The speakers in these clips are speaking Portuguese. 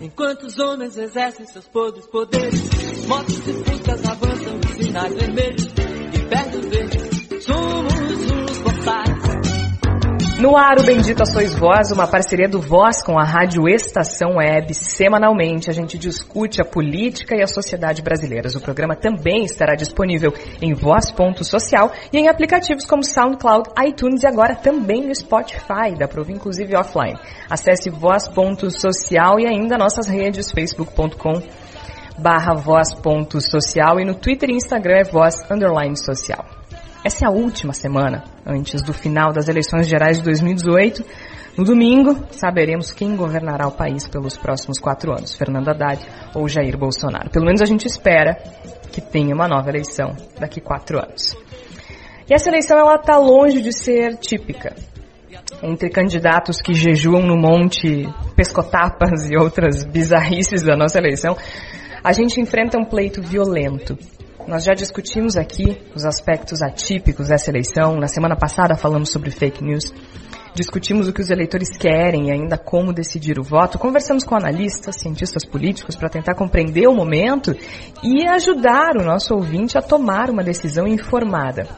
Enquanto os homens exercem seus podres poderes, motos e fuscas avançam sinais vermelhos No ar, o Bendita Sois Voz, uma parceria do Voz com a Rádio Estação Web. Semanalmente, a gente discute a política e a sociedade brasileiras. O programa também estará disponível em voz.social e em aplicativos como SoundCloud, iTunes e agora também no Spotify. Dá para inclusive, offline. Acesse voz.social e ainda nossas redes, facebook.com barra voz.social e no Twitter e Instagram é voz underline social. Essa é a última semana antes do final das eleições gerais de 2018. No domingo, saberemos quem governará o país pelos próximos quatro anos, Fernando Haddad ou Jair Bolsonaro. Pelo menos a gente espera que tenha uma nova eleição daqui quatro anos. E essa eleição ela está longe de ser típica. Entre candidatos que jejuam no monte pescotapas e outras bizarrices da nossa eleição, a gente enfrenta um pleito violento nós já discutimos aqui os aspectos atípicos dessa eleição. Na semana passada falamos sobre fake news. Discutimos o que os eleitores querem e ainda como decidir o voto. Conversamos com analistas, cientistas políticos para tentar compreender o momento e ajudar o nosso ouvinte a tomar uma decisão informada.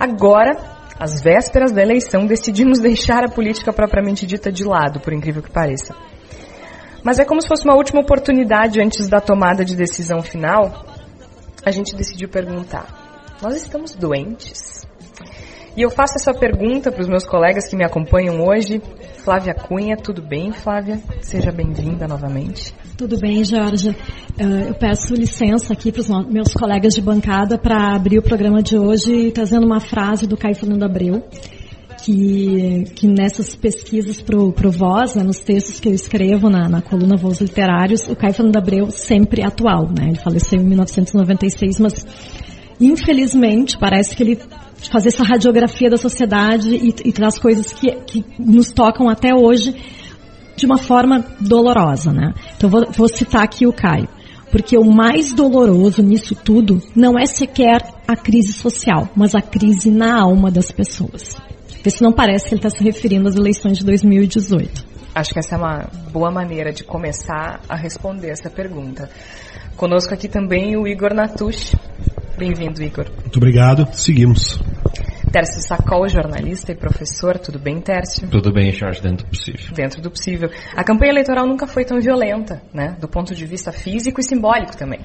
Agora, às vésperas da eleição, decidimos deixar a política propriamente dita de lado, por incrível que pareça. Mas é como se fosse uma última oportunidade antes da tomada de decisão final a gente decidiu perguntar: nós estamos doentes? E eu faço essa pergunta para os meus colegas que me acompanham hoje. Flávia Cunha, tudo bem, Flávia? Seja bem-vinda novamente. Tudo bem, Jorge. Uh, eu peço licença aqui para os meus colegas de bancada para abrir o programa de hoje trazendo uma frase do Caio Fernando Abreu, que, que nessas pesquisas para o Voz, né, nos textos que eu escrevo na, na coluna Voz Literários, o Caio Fernando Abreu sempre atual. Né? Ele faleceu em 1996, mas infelizmente parece que ele faz essa radiografia da sociedade e, e traz coisas que, que nos tocam até hoje de uma forma dolorosa. Né? Então vou, vou citar aqui o Caio. Porque o mais doloroso nisso tudo não é sequer a crise social, mas a crise na alma das pessoas. Vê se não parece que ele está se referindo às eleições de 2018. Acho que essa é uma boa maneira de começar a responder essa pergunta. Conosco aqui também o Igor Natush. Bem-vindo, Igor. Muito obrigado. Seguimos. Tércio Sacol, jornalista e professor. Tudo bem, Tércio? Tudo bem, Jorge, dentro do possível. Dentro do possível. A campanha eleitoral nunca foi tão violenta, né? Do ponto de vista físico e simbólico também.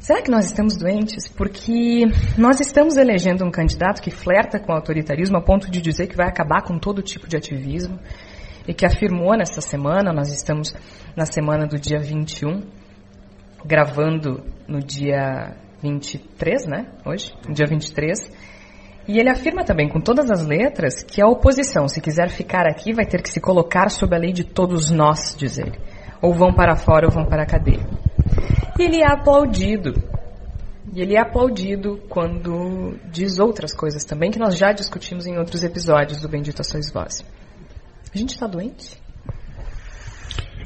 Será que nós estamos doentes? Porque nós estamos elegendo um candidato que flerta com o autoritarismo a ponto de dizer que vai acabar com todo tipo de ativismo e que afirmou nessa semana, nós estamos na semana do dia 21, gravando no dia 23, né? Hoje, no dia 23. E ele afirma também, com todas as letras, que a oposição, se quiser ficar aqui, vai ter que se colocar sob a lei de todos nós, diz ele. Ou vão para fora ou vão para a cadeia. E ele é aplaudido. E ele é aplaudido quando diz outras coisas também, que nós já discutimos em outros episódios do Bendito Sois Vós. A gente está doente?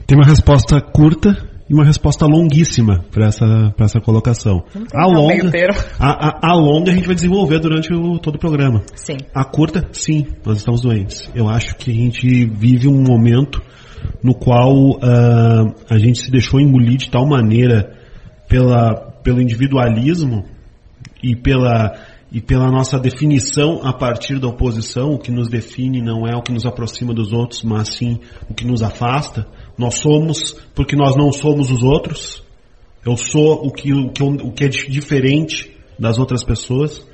Tem uma resposta curta e uma resposta longuíssima para essa, essa colocação. A longa, a, a, a, longa a gente vai desenvolver durante o, todo o programa. Sim. A curta, sim, nós estamos doentes. Eu acho que a gente vive um momento no qual uh, a gente se deixou engolir de tal maneira pela, pelo individualismo e pela, e pela nossa definição a partir da oposição, o que nos define não é o que nos aproxima dos outros, mas sim o que nos afasta. Nós somos porque nós não somos os outros. Eu sou o que, o que, o que é diferente das outras pessoas.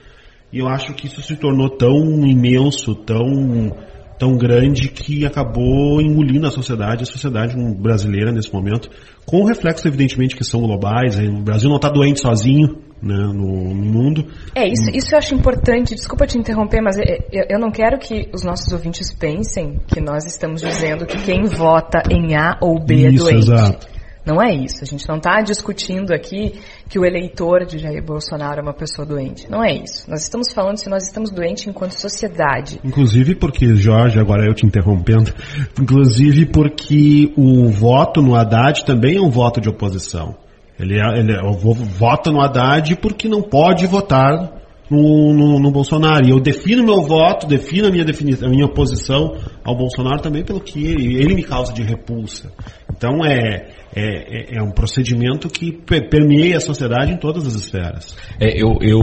E eu acho que isso se tornou tão imenso, tão tão grande que acabou engolindo a sociedade, a sociedade brasileira nesse momento, com reflexos evidentemente que são globais. O Brasil não está doente sozinho né, no, mundo. É, isso, isso eu acho importante. Desculpa te interromper, mas eu não quero que os nossos ouvintes pensem que nós estamos dizendo que quem vota em A ou B é isso, é doente. Exato. Não é isso. A gente não está discutindo aqui que o eleitor de Jair Bolsonaro é uma pessoa doente. Não é isso. Nós estamos falando se nós estamos doentes enquanto sociedade. Inclusive porque, Jorge, agora eu te interrompendo, inclusive porque o voto no Haddad também é um voto de oposição. Ele, é, ele é, vota no Haddad porque não pode votar no, no, no, Bolsonaro. E eu defino meu voto, defino a minha, definição, a minha posição ao Bolsonaro também pelo que ele, ele me causa de repulsa. Então é, é, é, é um procedimento que permeia a sociedade em todas as esferas. É, eu, eu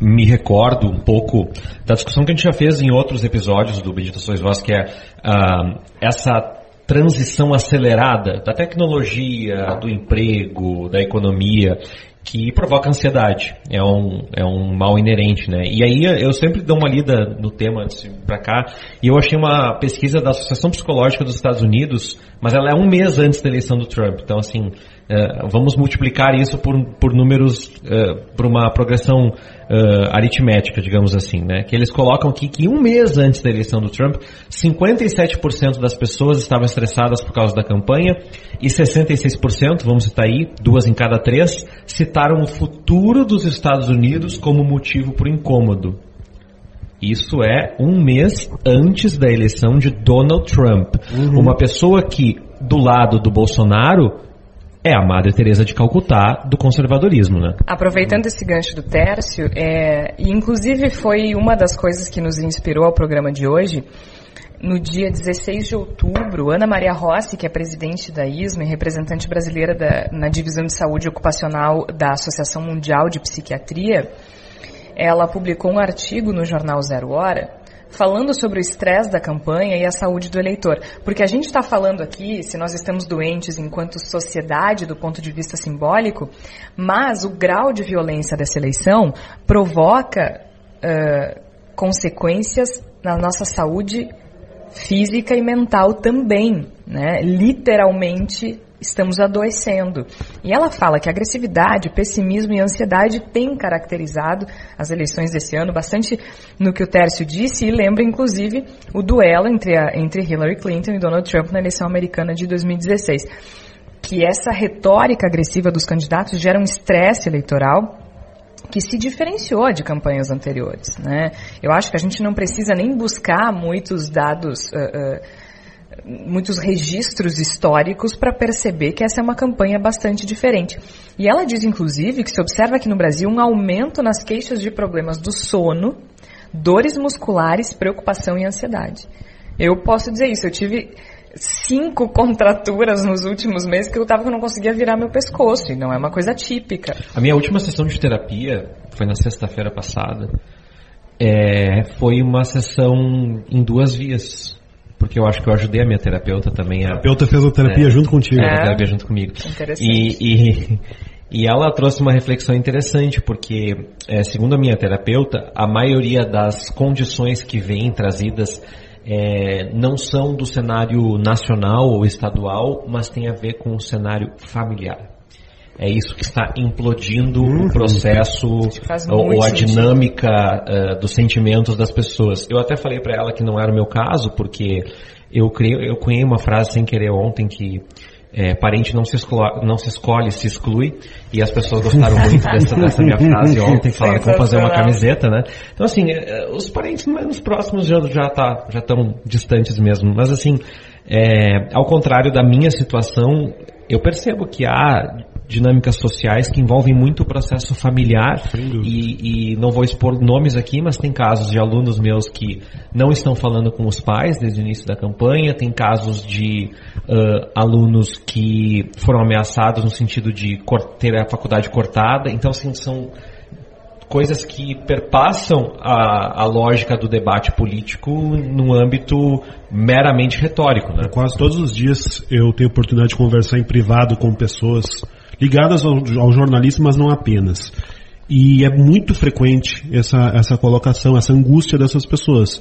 me recordo um pouco da discussão que a gente já fez em outros episódios do Meditações Voz, que é uh, essa transição acelerada da tecnologia, do emprego, da economia que provoca ansiedade. É um, é um mal inerente, né? E aí eu sempre dou uma lida no tema antes para cá, e eu achei uma pesquisa da Associação Psicológica dos Estados Unidos, mas ela é um mês antes da eleição do Trump. Então, assim, uh, vamos multiplicar isso por, por números, uh, por uma progressão uh, aritmética, digamos assim, né? Que eles colocam aqui que um mês antes da eleição do Trump, 57% das pessoas estavam estressadas por causa da campanha e 66%, vamos citar aí, duas em cada três, citaram o futuro dos Estados Unidos como motivo para o incômodo. Isso é um mês antes da eleição de Donald Trump. Uhum. Uma pessoa que, do lado do Bolsonaro, é a Madre Teresa de Calcutá do conservadorismo, né? Aproveitando esse gancho do Tércio, é, e inclusive foi uma das coisas que nos inspirou ao programa de hoje. No dia 16 de outubro, Ana Maria Rossi, que é presidente da ISMA e representante brasileira da, na divisão de saúde ocupacional da Associação Mundial de Psiquiatria, ela publicou um artigo no jornal Zero Hora falando sobre o estresse da campanha e a saúde do eleitor. Porque a gente está falando aqui, se nós estamos doentes enquanto sociedade do ponto de vista simbólico, mas o grau de violência dessa eleição provoca uh, consequências na nossa saúde física e mental também, né? Literalmente estamos adoecendo. E ela fala que agressividade, pessimismo e ansiedade têm caracterizado as eleições desse ano, bastante no que o Tércio disse, e lembra inclusive o duelo entre, a, entre Hillary Clinton e Donald Trump na eleição americana de 2016. Que essa retórica agressiva dos candidatos gera um estresse eleitoral que se diferenciou de campanhas anteriores. Né? Eu acho que a gente não precisa nem buscar muitos dados. Uh, uh, muitos registros históricos para perceber que essa é uma campanha bastante diferente. E ela diz, inclusive, que se observa aqui no Brasil um aumento nas queixas de problemas do sono, dores musculares, preocupação e ansiedade. Eu posso dizer isso, eu tive cinco contraturas nos últimos meses que eu tava que eu não conseguia virar meu pescoço, e não é uma coisa típica. A minha última sessão de terapia foi na sexta-feira passada. É, foi uma sessão em duas vias porque eu acho que eu ajudei a minha terapeuta também. A, a terapeuta fez a terapia é, junto contigo. É, a terapia junto comigo. Interessante. E, e, e ela trouxe uma reflexão interessante, porque, é, segundo a minha terapeuta, a maioria das condições que vêm trazidas é, não são do cenário nacional ou estadual, mas tem a ver com o cenário familiar. É isso que está implodindo uhum. o processo ou, a dinâmica uh, dos sentimentos das pessoas. Eu até falei para ela que não era o meu caso, porque eu criei, eu cunhei uma frase sem querer ontem que é, parente não se, escolhe, não se escolhe, se exclui. E as pessoas gostaram muito dessa, dessa minha frase ontem, falaram que vão fazer uma camiseta, né? Então, assim, é, os parentes mais próximos já, já, tá, já estão distantes mesmo. Mas, assim, é, ao contrário da minha situação, eu percebo que há dinâmicas sociais que envolvem muito o processo familiar e, e, não vou expor nomes aqui, mas tem casos de alunos meus que não estão falando com os pais desde o início da campanha, tem casos de uh, alunos que foram ameaçados no sentido de ter a faculdade cortada, então assim, são coisas que perpassam a, a, lógica do debate político no âmbito meramente retórico. Né? Quase todos os dias eu tenho oportunidade de conversar em privado com pessoas ligadas ao, ao jornalismo, mas não apenas. E é muito frequente essa, essa colocação, essa angústia dessas pessoas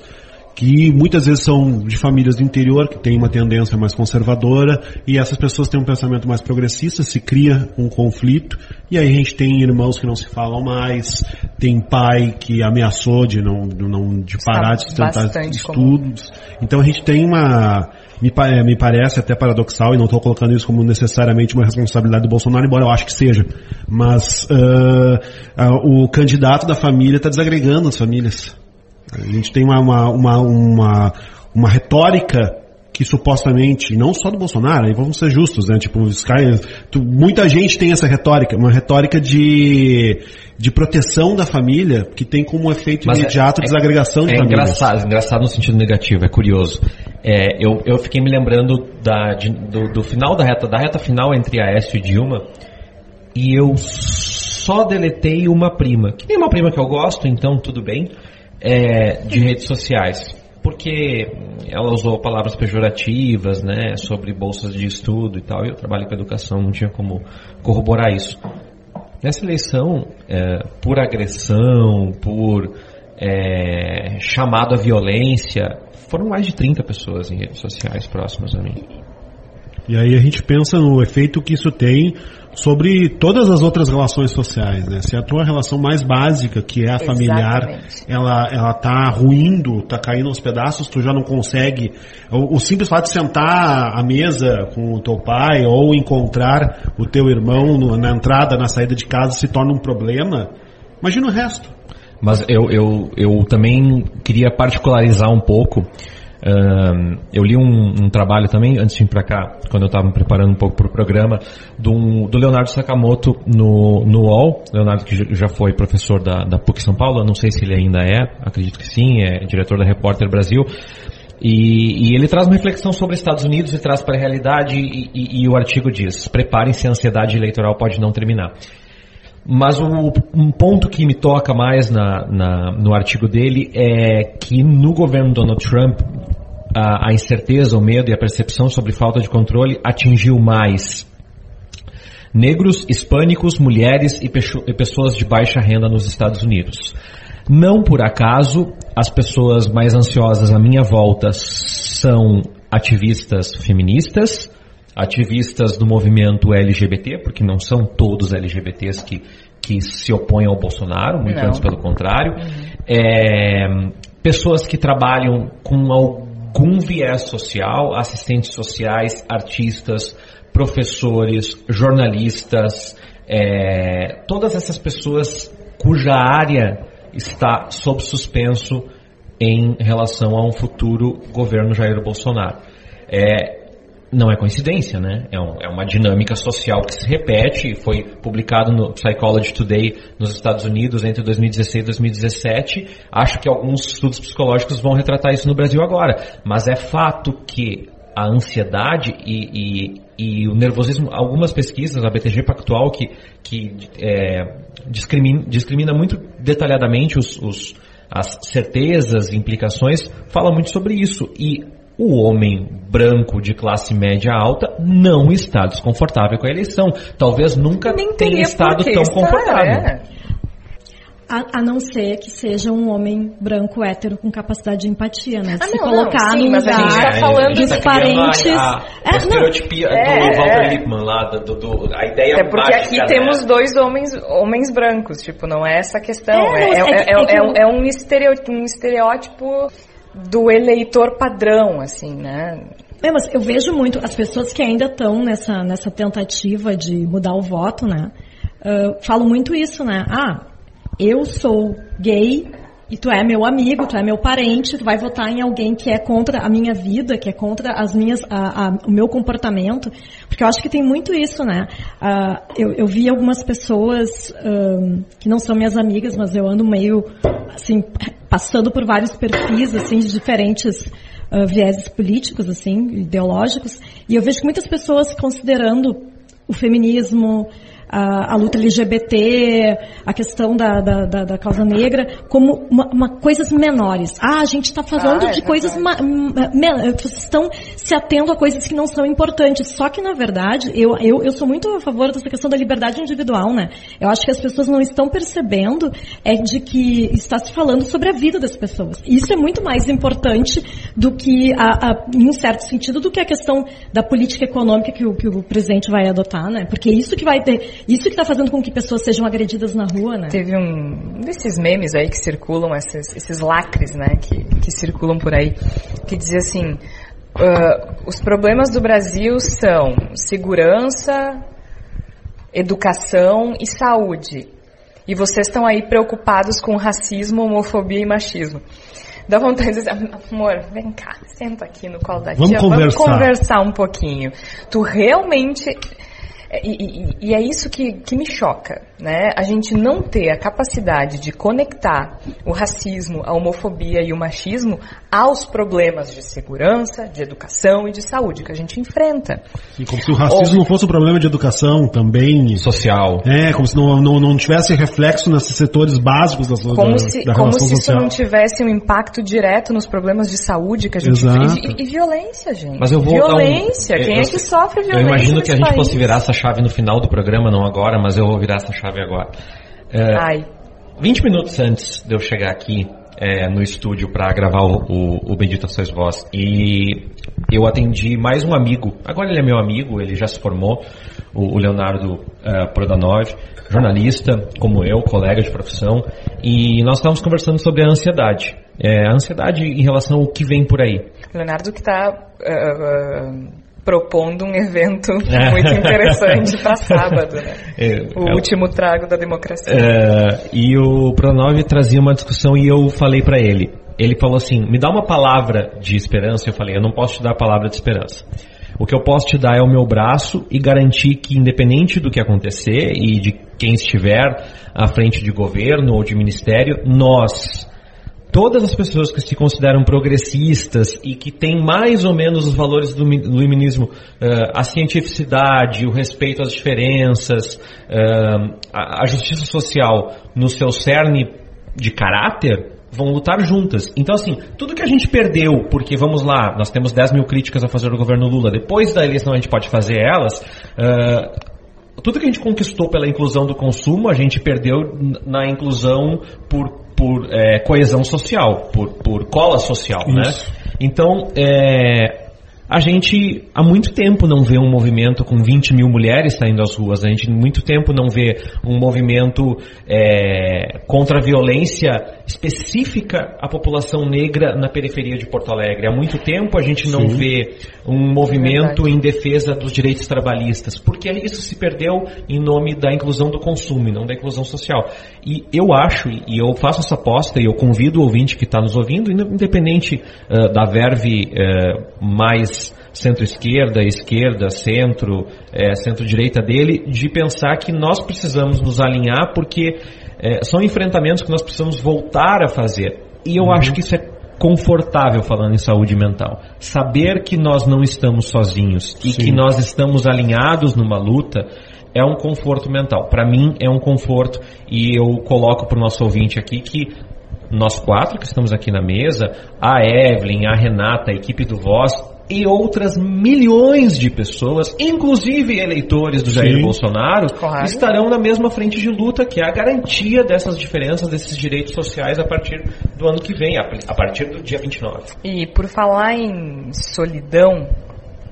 que muitas vezes são de famílias do interior, que têm uma tendência mais conservadora, e essas pessoas têm um pensamento mais progressista, se cria um conflito, e aí a gente tem irmãos que não se falam mais, tem pai que ameaçou de não, de, não, de parar de tentar estudos. Comum. Então a gente tem uma, me, me parece até paradoxal, e não estou colocando isso como necessariamente uma responsabilidade do Bolsonaro, embora eu acho que seja, mas uh, uh, o candidato da família está desagregando as famílias. A gente tem uma, uma, uma, uma, uma retórica que supostamente, não só do Bolsonaro, aí vamos ser justos, né? Tipo, os caras, tu- muita gente tem essa retórica, uma retórica de, de proteção da família, que tem como efeito Mas é- imediato é- desagregação de É famílias. engraçado, engraçado no sentido negativo, é curioso. É, eu, eu fiquei me lembrando da, de- do, do final da reta, da reta final entre Aécio e Dilma, e eu só deletei uma prima, que tem uma prima que eu gosto, então tudo bem, é, de redes sociais. Porque ela usou palavras pejorativas, né, sobre bolsas de estudo e tal, e eu trabalho com educação, não tinha como corroborar isso. Nessa eleição, é, por agressão, por é, chamado à violência, foram mais de 30 pessoas em redes sociais próximas a mim. E aí a gente pensa no efeito que isso tem sobre todas as outras relações sociais, né? Se a tua relação mais básica, que é a familiar, Exatamente. ela, ela tá ruindo, tá caindo aos pedaços, tu já não consegue. O, o simples fato de sentar à mesa com o teu pai ou encontrar o teu irmão no- na entrada, na saída de casa se torna um problema. Imagina o resto. Mas eu, eu, eu também queria particularizar um pouco. Ahn, eu li um, um trabalho também, antes de vir para cá, quando eu estava me preparando um pouco para o programa, do, do Leonardo Sakamoto no, no UOL. Leonardo que já- foi professor da, da PUC São Paulo, não sei se ele ainda é, acredito que sim, é diretor da Repórter Brasil. E, e ele traz uma reflexão sobre Estados Unidos e traz para a realidade e, e- e o artigo diz, preparem-se, a ansiedade eleitoral pode não terminar. Mas o- um ponto que me toca mais na- na- no artigo dele é que no governo Donald Trump a, a incerteza, o medo e a percepção sobre falta de controle atingiu mais negros, hispânicos, mulheres e, e pessoas de baixa renda nos Estados Unidos. Não por acaso, as pessoas mais ansiosas à minha volta são ativistas feministas, ativistas do movimento LGBT, porque não são todos LGBTs que, que se opõem ao Bolsonaro, muito Não. antes pelo contrário. É, pessoas que trabalham com algum viés social, assistentes sociais, artistas, professores, jornalistas, é, todas essas pessoas cuja área está sob suspenso em relação a um futuro governo Jair Bolsonaro. É, não é coincidência, né? É, um- é uma dinâmica social que se repete. Foi publicado no Psychology Today nos Estados Unidos entre 2016 e 2017. Acho que alguns estudos psicológicos vão retratar isso no Brasil agora. Mas é fato que a ansiedade e, e- e o nervosismo, algumas pesquisas, a BTG Pactual, que, que é, discrimina, discrimina muito detalhadamente os- os, as certezas e implicações, fala muito sobre isso. E o homem branco de classe média alta não está desconfortável com a eleição. Talvez nunca Nem tenha estado tão estar, confortável. é. A, a não ser que seja um homem branco hétero com capacidade de empatia, né? Ah, Se não, colocar não, sim, no lugar tá falando dos tá parentes. A, a, É, estereotipia É, do Walter é. Lippmann lá, do, do- a ideia Até porque mágica, aqui né? temos dois homens, homens brancos, tipo, não é essa questão. É, É, é, é é- é é um- é um, estereótipo, um estereótipo do eleitor padrão, assim, né? É, mas eu vejo muito as pessoas que ainda estão nessa, nessa tentativa de mudar o voto, né? ah, falam muito isso, né? Ah, eu sou gay e tu é meu amigo, tu é meu parente, tu vai votar em alguém que é contra a minha vida, que é contra as minhas, a- a- o meu comportamento, porque eu acho que tem muito isso, né? Ah, eu, eu vi algumas pessoas ah, que não são minhas amigas, mas eu ando meio assim passando por vários perfis assim de diferentes ah, vieses políticos, assim, ideológicos, e eu vejo que muitas pessoas considerando o feminismo, a, a luta LGBT, a questão da, da, da- da causa negra, como uma, uma coisas menores. Ah, a gente está falando Ah, é de coisas... ma- ma- me- Vocês estão se atendo a coisas que não são importantes. Só que, na verdade, eu, eu, eu sou muito a favor dessa questão da liberdade individual, né? Eu acho que as pessoas não estão percebendo é de que está se falando sobre a vida das pessoas. Isso é muito mais importante do que, a, a- em um certo sentido, do que a questão da política econômica que o, que o presidente vai adotar, né? Porque isso que vai ter, isso que está fazendo com que pessoas sejam agredidas na rua, né? Teve um desses memes aí que circulam, esses, esses lacres, né, que, que circulam por aí, que dizia assim, ah, os problemas do Brasil são segurança, educação e saúde. E vocês estão aí preocupados com racismo, homofobia e machismo. Dá vontade de dizer, amor, vem cá, senta aqui no colo da Vamos tia, conversar. vamos conversar um pouquinho. Tu realmente e, e- e é isso que, que me choca, né? A gente não ter a capacidade de conectar o racismo, a homofobia e o machismo aos problemas de segurança, de educação e de saúde que a gente enfrenta. E como se o racismo não fosse um problema de educação também. Social. É, como se não, não, não tivesse reflexo nesses setores básicos da, Como da, se, da como se isso social. não tivesse um impacto direto nos problemas de saúde que a gente Exato. vive. E, e violência, gente. Mas eu vou dar um- violência. Quem eu- é que sofre Eu violência? imagino que a gente país? fosse virar essa chave no final do programa, não agora, mas eu vou virar essa chave agora. É, Ai, 20 minutos antes de eu chegar aqui é, no estúdio para gravar o, o, o Bendita Sois Vós, e eu atendi mais um amigo, agora ele é meu amigo, ele já se formou, o, o Leonardo é, Prodanov, jornalista, como eu, colega de profissão, e nós estávamos conversando sobre a ansiedade. É, a ansiedade em relação ao que vem por aí. Leonardo que está propondo um evento muito interessante para sábado, né? É, O é- último trago da democracia. É, e o Pronov trazia uma discussão e eu falei pra ele. Ele falou assim: me dá uma palavra de esperança. Eu falei: eu não posso te dar a palavra de esperança. O que eu posso te dar é o meu braço e garantir que, independente do que acontecer e de quem estiver à frente de governo ou de ministério, nós, todas as pessoas que se consideram progressistas e que têm mais ou menos os valores do mi- do iluminismo, eh, a cientificidade, o respeito às diferenças, eh, a, justiça social no seu cerne de caráter, vão lutar juntas. Então, assim, tudo que a gente perdeu, porque vamos lá, nós temos 10 mil críticas a fazer do governo Lula, depois da eleição a gente pode fazer elas, eh, tudo que a gente conquistou pela inclusão do consumo, a gente perdeu na inclusão por, por é, coesão social, por, por cola social, né? Isso. Então, é, a gente há muito tempo não vê um movimento com 20 mil mulheres saindo às ruas, a gente há muito tempo não vê um movimento é, contra a violência específica à população negra na periferia de Porto Alegre. Há muito tempo a gente não Sim. vê um movimento Verdade. em defesa dos direitos trabalhistas, porque isso se perdeu em nome da inclusão do consumo e não da inclusão social. E eu acho, e eu faço essa aposta, e eu convido o ouvinte que está nos ouvindo, independente eh, da verve eh, mais centro-esquerda, esquerda, centro, eh, centro-direita dele, de pensar que nós precisamos nos alinhar porque eh, são enfrentamentos que nós precisamos voltar a fazer. E eu acho que isso é confortável falando em saúde mental. Saber que nós não estamos sozinhos e Sim. que nós estamos alinhados numa luta é um conforto mental. Para mim é um conforto e eu coloco para o nosso ouvinte aqui que nós quatro que estamos aqui na mesa, a Evelyn, a Renata, a equipe do Voz e outras milhões de pessoas, inclusive eleitores do Jair Sim. Bolsonaro, Claro. estarão na mesma frente de luta, que é a garantia dessas diferenças, desses direitos sociais a partir do ano que vem, a partir do dia 29. E por falar em solidão,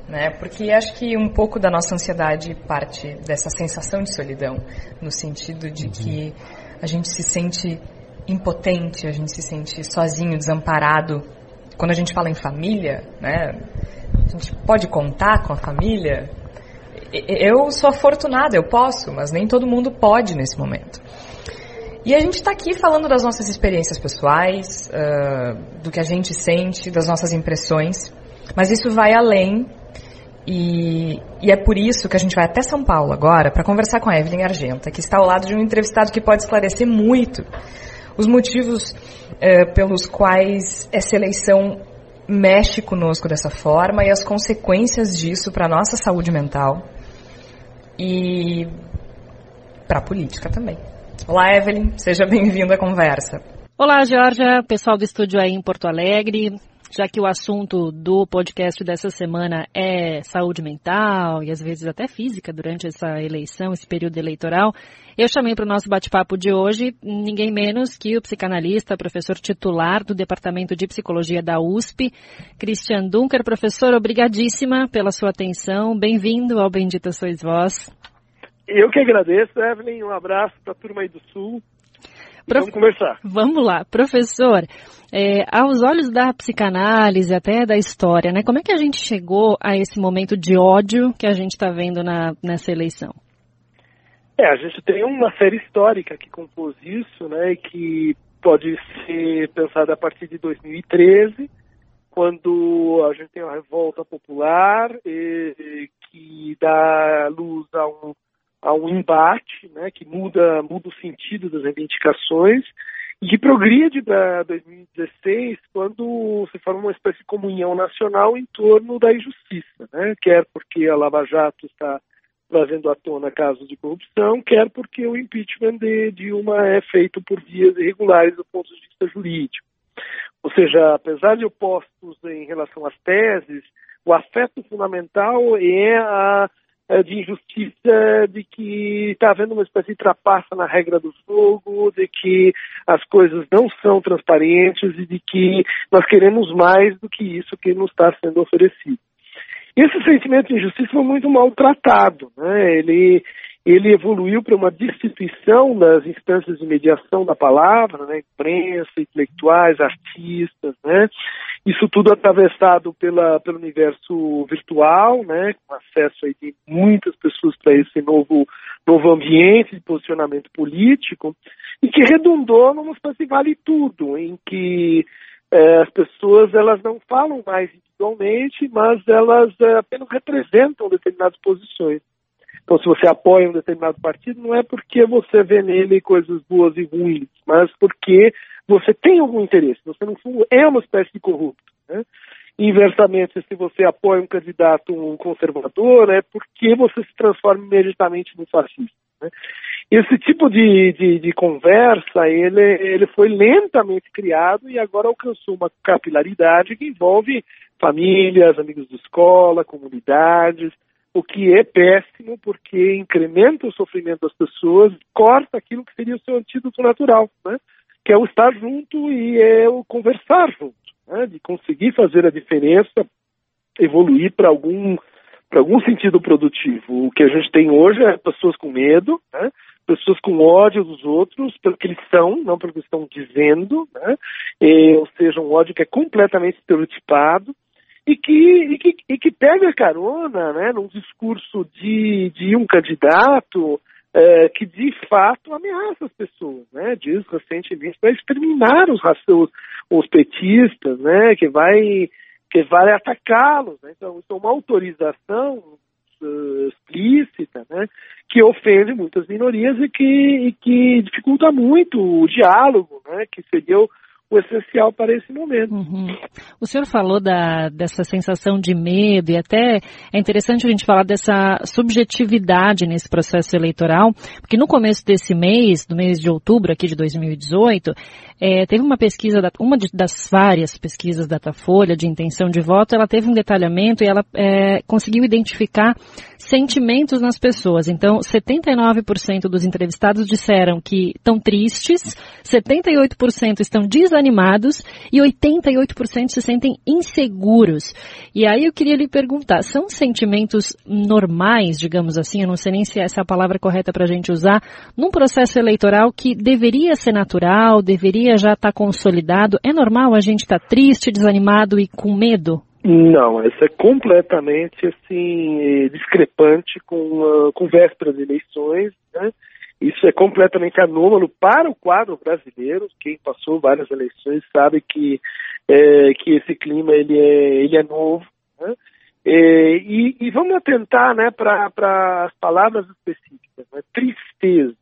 né? Porque acho que um pouco da nossa ansiedade parte dessa sensação de solidão, no sentido de que a gente se sente impotente, a gente se sente sozinho, desamparado. Quando a gente fala em família, né? A gente pode contar com a família. Eu sou afortunada, eu posso, mas nem todo mundo pode nesse momento. E a gente está aqui falando das nossas experiências pessoais, ah, do que a gente sente, das nossas impressões, mas isso vai além e, e é por isso que a gente vai até São Paulo agora para conversar com a Evelyn Argenta, que está ao lado de um entrevistado que pode esclarecer muito os motivos eh, pelos quais essa eleição mexe conosco dessa forma e as consequências disso para a nossa saúde mental e para a política também. Olá, Evelyn, seja bem-vinda à conversa. Olá, Georgia, pessoal do estúdio aí em Porto Alegre. Já que o assunto do podcast dessa semana é saúde mental e às vezes até física durante essa eleição, esse período eleitoral, eu chamei para o nosso bate-papo de hoje ninguém menos que o psicanalista, professor titular do Departamento de Psicologia da USP, Christian Dunker. Professor, obrigadíssima pela sua atenção. Bem-vindo ao Bendita Sois Vós. Eu que agradeço, Evelyn. Um abraço para a turma aí do Sul. Prof- Vamos conversar. Vamos lá, professor. É, aos olhos da psicanálise, até da história, né? Como é que a gente chegou a esse momento de ódio que a gente está vendo na, nessa eleição? É, a gente tem uma série histórica que compôs isso, né, e que pode ser pensada a partir de 2013, quando a gente tem uma revolta popular e, que dá luz a um, a um embate, né, que muda, muda o sentido das reivindicações e que progride para 2016, quando se forma uma espécie de comunhão nacional em torno da injustiça, né, quer porque a Lava Jato está trazendo à tona casos de corrupção, quer porque o impeachment de Dilma é feito por vias irregulares do ponto de vista jurídico. Ou seja, apesar de opostos em relação às teses, o afeto fundamental é a de injustiça, de que está havendo uma espécie de trapaça na regra do jogo, de que as coisas não são transparentes e de que nós queremos mais do que isso que nos está sendo oferecido. Esse sentimento de injustiça foi muito maltratado. Né? Ele, ele evoluiu para uma destituição das instâncias de mediação da palavra, né? imprensa, intelectuais, artistas, né? Isso tudo atravessado pela, pelo universo virtual, né? Com acesso aí de muitas pessoas para esse novo, novo ambiente de posicionamento político e que redundou numa espécie de vale tudo, em que é, as pessoas elas não falam mais individualmente, mas elas é, apenas representam determinadas posições. Então, se você apoia um determinado partido, não é porque você vê nele coisas boas e ruins, mas porque você tem algum interesse. Você, no fundo, é uma espécie de corrupto. Né? Inversamente, se você apoia um candidato um conservador, é porque você se transforma imediatamente no fascista. Né? Esse tipo de, de, de, conversa, ele, ele foi lentamente criado e agora alcançou uma capilaridade que envolve famílias, amigos de escola, comunidades, o que é péssimo porque incrementa o sofrimento das pessoas, corta aquilo que seria o seu antídoto natural, né? que é o estar junto e é o conversar junto, né? de conseguir fazer a diferença, evoluir para algum para algum sentido produtivo. O que a gente tem hoje é pessoas com medo, né? pessoas com ódio dos outros pelo que eles são, não pelo que estão dizendo, né? E, ou seja, um ódio que é completamente estereotipado, e que, e que, e que pega carona né, num discurso de, de um candidato é, que de fato ameaça as pessoas, né? Diz recentemente vai exterminar os, os, os petistas, né? Que vai que vai atacá-los. Né? Então, isso é uma autorização uh, explícita, né? Que ofende muitas minorias e que, e que dificulta muito o diálogo, né? Que seria o, o essencial para esse momento. Uhum. O senhor falou da, dessa sensação de medo e até é interessante a gente falar dessa subjetividade nesse processo eleitoral, porque no começo desse mês, do mês de outubro aqui de 2018, é, teve uma pesquisa, uma das várias pesquisas da Datafolha de intenção de voto, ela teve um detalhamento e ela é, conseguiu identificar sentimentos nas pessoas. Então, 79% dos entrevistados disseram que estão tristes, 78% estão desanimados e 88% se sentem inseguros. E aí eu queria lhe perguntar, são sentimentos normais, digamos assim, eu não sei nem se essa é a palavra correta para a gente usar, num processo eleitoral que deveria ser natural, deveria já estar tá consolidado? É normal a gente estar tá triste, desanimado e com medo? Não, isso é completamente assim discrepante com, uh, com vésperas de eleições, né? Isso é completamente anômalo para o quadro brasileiro. Quem passou várias eleições sabe que é, que esse clima ele é, ele é novo. Né? É, e, e, vamos atentar né, para as palavras específicas. Né? Tristeza.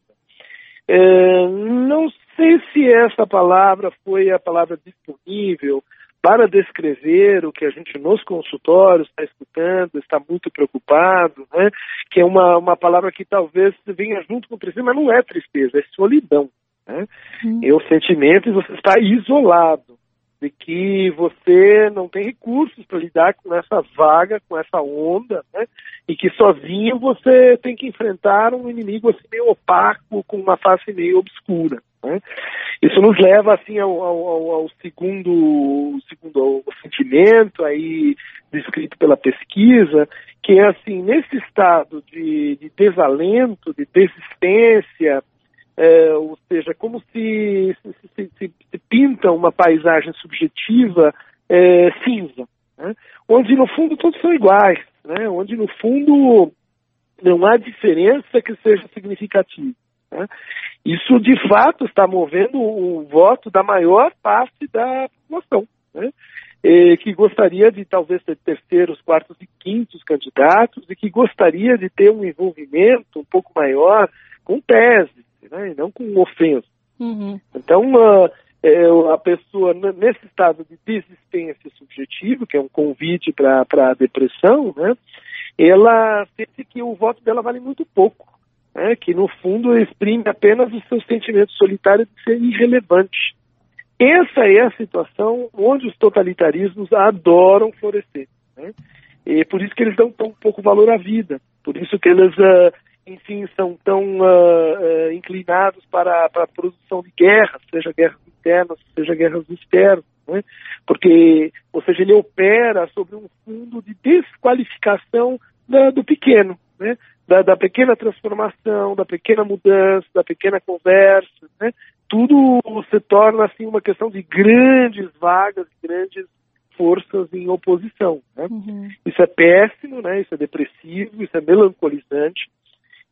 É, não sei se essa palavra foi a palavra disponível para descrever o que a gente nos consultórios está escutando, está muito preocupado, né? que é uma, uma palavra que talvez venha junto com tristeza, mas não é tristeza, é solidão. Né? Hum. É o sentimento de você estar isolado, de que você não tem recursos para lidar com essa vaga, com essa onda, né? e que sozinho você tem que enfrentar um inimigo assim meio opaco, com uma face meio obscura. Né? Isso nos leva assim ao, ao, ao segundo, segundo ao sentimento aí descrito pela pesquisa, que é assim nesse estado de, de desalento, de desistência, é, ou seja, como se se, se, se, pinta uma paisagem subjetiva é, cinza, né? onde no fundo todos são iguais, né? onde no fundo não há diferença que seja significativa. Né? Isso, de fato, está movendo o voto da maior parte da população, né? e, que gostaria de talvez ter terceiros, quartos e quintos candidatos e que gostaria de ter um envolvimento um pouco maior com tese, né? e não com ofensa. Uhum. Então, uh, é, a pessoa nesse estado de desistência subjetiva, que é um convite para a depressão, né, ela sente que o voto dela vale muito pouco, né, que no fundo exprime apenas o seu sentimento solitário de ser irrelevante. Essa é a situação onde os totalitarismos adoram florescer. Né? E por isso que eles dão tão pouco valor à vida, por isso que eles uh, enfim, são tão uh, uh, inclinados para, para, a produção de guerras, seja guerras internas, seja guerras externas, né? porque, ou seja, ele opera sobre um fundo de desqualificação da, do pequeno, né? Da, da, pequena transformação, da pequena mudança, da pequena conversa, né? tudo se torna assim uma questão de grandes vagas, grandes forças em oposição. Né? Uhum. Isso é péssimo, né? isso é depressivo, isso é melancolizante.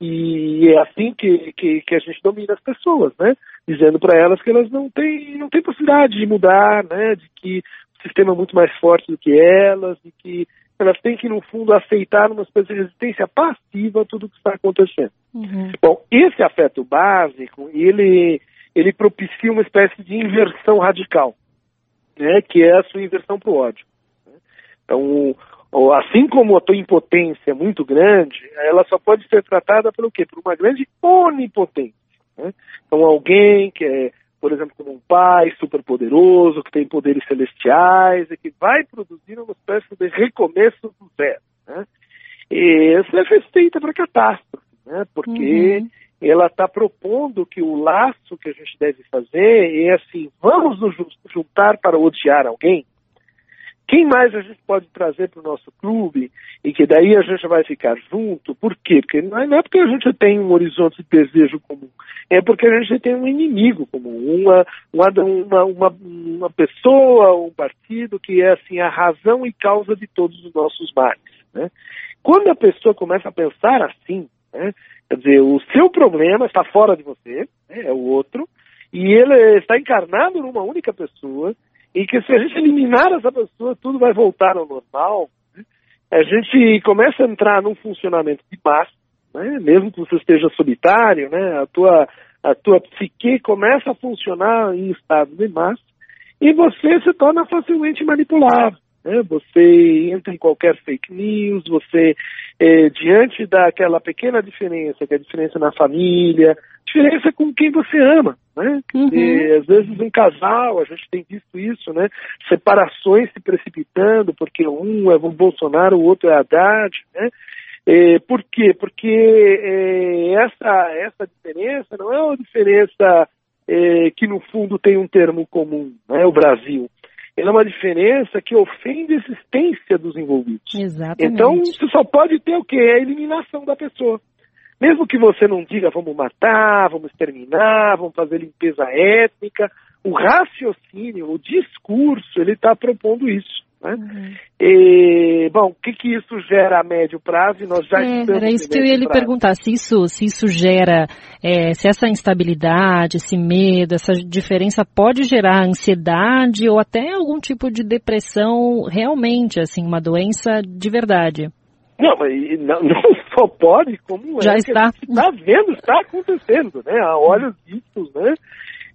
E é assim que, que, que, a gente domina as pessoas, né? Dizendo para elas que elas não têm, não têm possibilidade de mudar, né? De que o sistema é muito mais forte do que elas, e que elas têm que, no fundo, aceitar uma espécie de resistência passiva a tudo o que está acontecendo. Uhum. Bom, esse afeto básico, ele, ele propicia uma espécie de inversão radical, né? Que é a sua inversão para o ódio. Então, assim como a tua impotência é muito grande, ela só pode ser tratada pelo quê? Por uma grande onipotência. Né? Então alguém que é, por exemplo, como um pai super poderoso, que tem poderes celestiais e que vai produzir uma espécie de recomeço do zero. Né? E essa é receita para catástrofe, né? porque uhum. ela está propondo que o laço que a gente deve fazer é assim, vamos nos juntar para odiar alguém? Quem mais a gente pode trazer para o nosso clube e que daí a gente vai ficar junto? Por quê? Porque não é, não é, porque a gente tem um horizonte de desejo comum, é porque a gente tem um inimigo comum, uma, uma, uma, uma pessoa, um partido que é assim a razão e causa de todos os nossos males. Né? Quando a pessoa começa a pensar assim, né, quer dizer, o seu problema está fora de você, né, é o outro, e ele está encarnado numa única pessoa, e que se a gente eliminar essa pessoa, tudo vai voltar ao normal. Né? A gente começa a entrar num funcionamento de massa, né? mesmo que você esteja solitário, né? a, tua, a tua psique começa a funcionar em estado de massa e você se torna facilmente manipulável. Né? Você entra em qualquer fake news, você, é, diante daquela pequena diferença, que é a diferença na família, diferença com quem você ama, né? Uhum. E, às vezes em casal, a gente tem visto isso, né? Separações se precipitando, porque um é o Bolsonaro, o outro é Haddad, né? É, por quê? Porque é, essa, essa diferença não é uma diferença é, que no fundo tem um termo comum, né? o Brasil. Ela é uma diferença que ofende a existência dos envolvidos. Exatamente. Então, você só pode ter o quê? A eliminação da pessoa. Mesmo que você não diga vamos matar, vamos exterminar, vamos fazer limpeza étnica, o raciocínio, o discurso, ele está propondo isso. Né? Uhum. E, bom, o que, que isso gera a médio prazo? E nós já é, era isso que eu ia lhe perguntar, se isso, se isso gera, é, se essa instabilidade, esse medo, essa diferença pode gerar ansiedade ou até algum tipo de depressão realmente, assim, uma doença de verdade. Não, mas não, não só pode, como Já é está. está vendo, está acontecendo, né? A olhos vistos, né?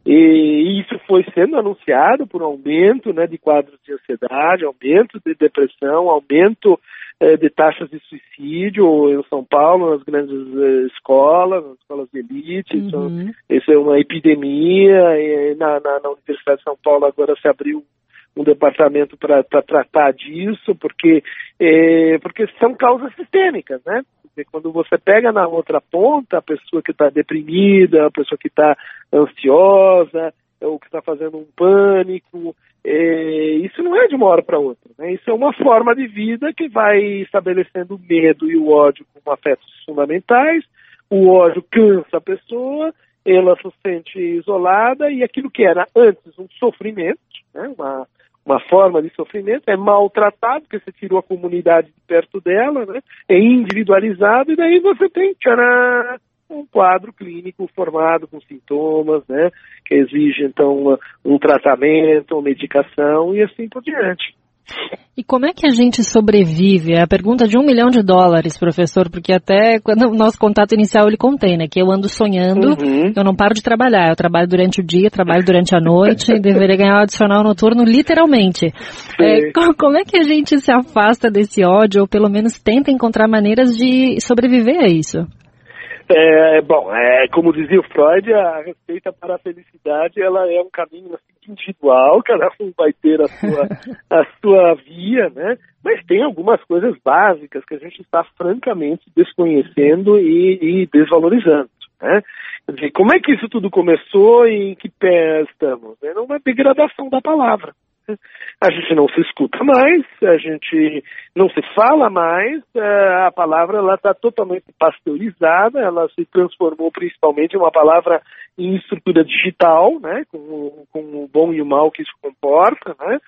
E isso foi sendo anunciado por aumento né, de quadros de ansiedade, aumento de depressão, aumento eh, de taxas de suicídio em São Paulo, nas grandes eh, escolas, nas escolas de elite. Uhum. Então, isso é uma epidemia. E na, na, na Universidade de São Paulo agora se abriu um departamento para tratar disso, porque, é, porque são causas sistêmicas, né? Porque quando você pega na outra ponta a pessoa que está deprimida, a pessoa que está ansiosa, ou que está fazendo um pânico, é, isso não é de uma hora para outra, né? Isso é uma forma de vida que vai estabelecendo o medo e o ódio como afetos fundamentais, o ódio cansa a pessoa, ela se sente isolada e aquilo que era antes um sofrimento, né, uma, uma forma de sofrimento, é maltratado, porque você tirou a comunidade de perto dela, né? é individualizado, e daí você tem tcharam, um quadro clínico formado com sintomas, né, que exige então um tratamento, uma medicação e assim por diante. E como é que a gente sobrevive? É a pergunta de um milhão de dólares, professor, porque até quando o nosso contato inicial ele contém, né? Que eu ando sonhando, uhum. eu não paro de trabalhar. Eu trabalho durante o dia, trabalho durante a noite, e deveria ganhar um adicional noturno literalmente. É, como é que a gente se afasta desse ódio, ou pelo menos tenta encontrar maneiras de sobreviver a isso? É, bom, é, como dizia o Freud, a receita para a felicidade ela é um caminho assim, individual, cada um vai ter a sua, a sua via, né? Mas tem algumas coisas básicas que a gente está francamente desconhecendo e, e desvalorizando. Né? Dizer, como é que isso tudo começou e em que pé estamos? É uma degradação da palavra. A gente não se escuta mais, a gente não se fala mais, é, a palavra ela está totalmente pasteurizada, ela se transformou principalmente em uma palavra em estrutura digital, né, com, com o bom e o mal que isso comporta, né,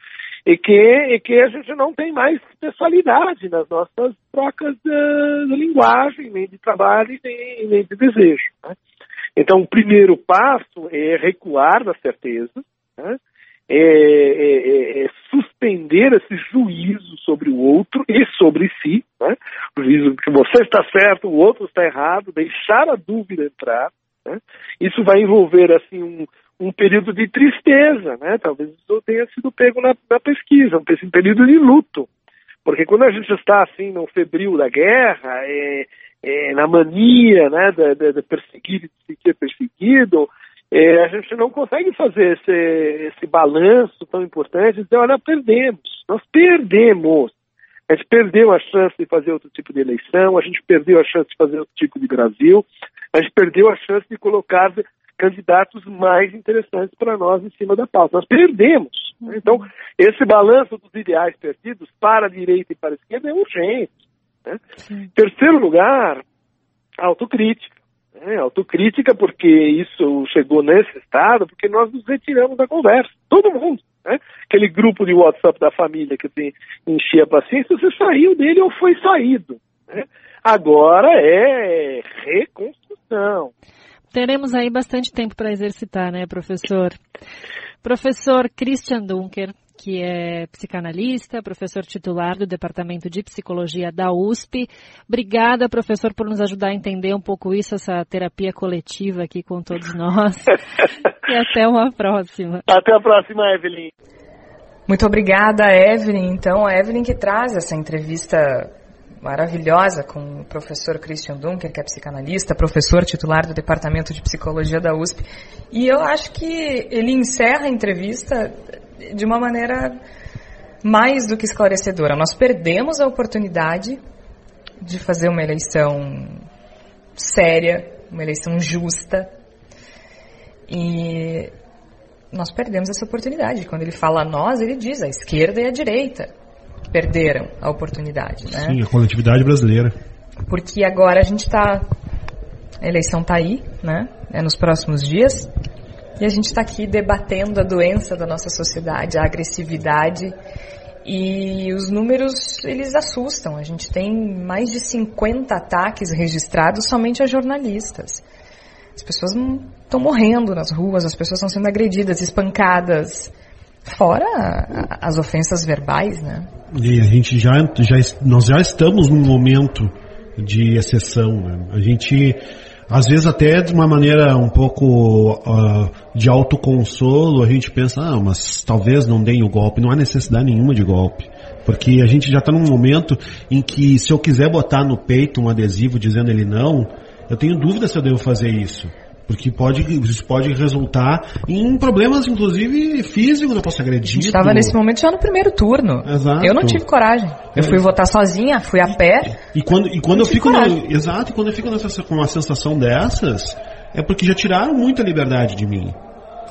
e que, e que a gente não tem mais pessoalidade nas nossas trocas de, de linguagem, nem de trabalho, nem, nem de desejo. Né. Então, o primeiro passo é recuar da certeza, né, é, é, é, é, suspender esse juízo sobre o outro e sobre si, né? o juízo que você está certo, o outro está errado, deixar a dúvida entrar. Né? Isso vai envolver assim um, um período de tristeza, né? talvez isso tenha sido pego na, na pesquisa, um período de luto, porque quando a gente está assim no febril da guerra, é, é, na mania né, de, de, de perseguir e de se ser perseguido, é, a gente não consegue fazer esse, esse balanço tão importante e dizer, olha, perdemos, nós perdemos. A gente perdeu a chance de fazer outro tipo de eleição, a gente perdeu a chance de fazer outro tipo de Brasil, a gente perdeu a chance de colocar candidatos mais interessantes para nós em cima da pauta. Nós perdemos. Uhum. Então, esse balanço dos ideais perdidos para a direita e para a esquerda é urgente. Né? Terceiro lugar, autocrítica. É, autocrítica, porque isso chegou nesse estado, porque nós nos retiramos da conversa. Todo mundo. Né? Aquele grupo de WhatsApp da família que tem, enchia a paciência, você saiu dele ou foi saído. Né? Agora é reconstrução. Teremos aí bastante tempo para exercitar, né, professor? Professor Christian Dunker, que é psicanalista, professor titular do Departamento de Psicologia da USP. Obrigada, professor, por nos ajudar a entender um pouco isso, essa terapia coletiva aqui com todos nós. e até uma próxima. Até a próxima, Evelyn. Muito obrigada, Evelyn. Então, a Evelyn que traz essa entrevista maravilhosa com o professor Christian Dunker, que é psicanalista, professor titular do Departamento de Psicologia da USP. E eu acho que ele encerra a entrevista de uma maneira mais do que esclarecedora. Nós perdemos a oportunidade de fazer uma eleição séria, uma eleição justa. E nós perdemos essa oportunidade. Quando ele fala nós, ele diz a esquerda e a direita perderam a oportunidade. Né? Sim, a coletividade brasileira. Porque agora a gente está. A eleição está aí, né? É nos próximos dias. E a gente está aqui debatendo a doença da nossa sociedade, a agressividade. E os números, eles assustam. A gente tem mais de 50 ataques registrados somente a jornalistas. As pessoas estão morrendo nas ruas, as pessoas estão sendo agredidas, espancadas. Fora as ofensas verbais, né? E a gente já, já nós já estamos num momento de exceção. Né? A gente às vezes até de uma maneira um pouco uh, de autoconsolo, a gente pensa, ah, mas talvez não deem o golpe. Não há necessidade nenhuma de golpe. Porque a gente já está num momento em que se eu quiser botar no peito um adesivo dizendo ele não, eu tenho dúvida se eu devo fazer isso. Porque pode, isso pode resultar em problemas, inclusive, físicos, eu posso agredir. Estava nesse momento já no primeiro turno. Exato. Eu não tive coragem. Eu fui votar sozinha, fui a pé. E quando, e quando eu fico exato, e quando eu fico nessa, com uma sensação dessas, é porque já tiraram muita liberdade de mim.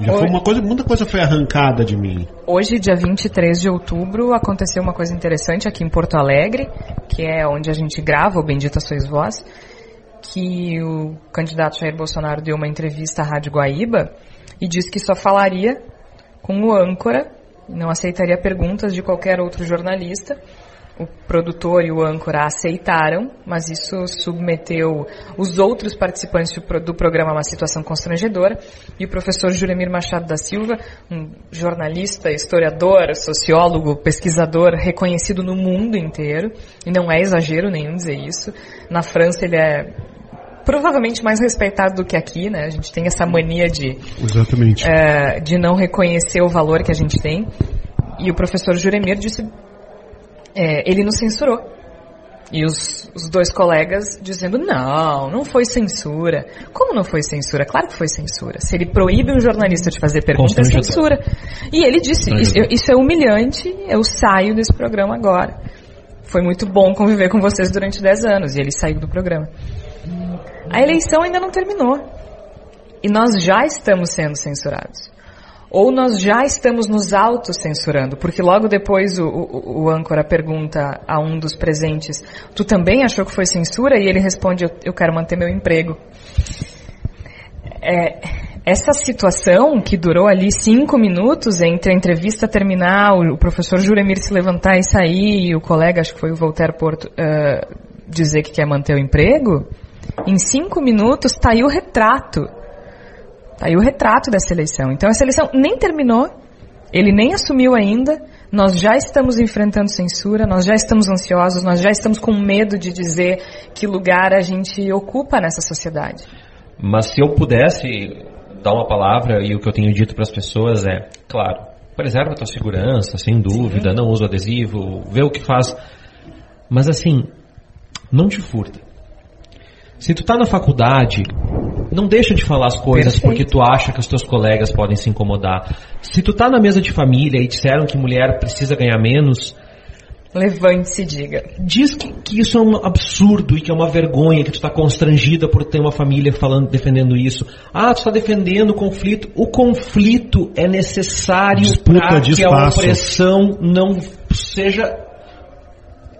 Já Hoje, foi uma coisa, muita coisa foi arrancada de mim. Hoje, dia 23 de outubro, aconteceu uma coisa interessante aqui em Porto Alegre, que é onde a gente grava o Bendita Sois Vós que o candidato Jair Bolsonaro deu uma entrevista à Rádio Guaíba e disse que só falaria com o âncora, não aceitaria perguntas de qualquer outro jornalista, o produtor e o âncora aceitaram, mas isso submeteu os outros participantes do programa a uma situação constrangedora. E o professor Juremir Machado da Silva, um jornalista, historiador, sociólogo, pesquisador reconhecido no mundo inteiro, e não é exagero nenhum dizer isso. Na França ele é provavelmente mais respeitado do que aqui, né? A gente tem essa mania de, Exatamente. É, de não reconhecer o valor que a gente tem. E o professor Juremir disse é, ele nos censurou. E os, os, dois colegas dizendo, não, não foi censura. Como não foi censura? Claro que foi censura. Se ele proíbe um jornalista de fazer perguntas, é censura. E ele disse, isso, isso é humilhante, eu saio desse programa agora. Foi muito bom conviver com vocês durante 10 anos. E ele saiu do programa. A eleição ainda não terminou. E nós já estamos sendo censurados ou nós já estamos nos autocensurando, porque logo depois o, o, o, âncora pergunta a um dos presentes, tu também achou que foi censura? E ele responde, eu, eu quero manter meu emprego. É, essa situação que durou ali cinco minutos entre a entrevista terminar, o, o, professor Juremir se levantar e sair, e o colega, acho que foi o Voltaire Porto, uh, dizer que quer manter o emprego, em cinco minutos está aí o retrato Tá aí o retrato dessa eleição. Então essa eleição nem terminou, ele nem assumiu ainda, nós já estamos enfrentando censura, nós já estamos ansiosos, nós já estamos com medo de dizer que lugar a gente ocupa nessa sociedade. Mas se eu pudesse dar uma palavra, e o que eu tenho dito para as pessoas é, claro, preserva a tua segurança, sem dúvida, Sim. não usa adesivo, vê o que faz. Mas assim, não te furta. Se tu tá na faculdade, não deixa de falar as coisas Perfeito. porque tu acha que os teus colegas podem se incomodar. Se tu tá na mesa de família e disseram que mulher precisa ganhar menos, Levante-se e diga. Diz que, que, isso é um absurdo e que é uma vergonha, que tu está constrangida por ter uma família falando, defendendo isso. Ah, tu está defendendo o conflito. O conflito é necessário para que a opressão não seja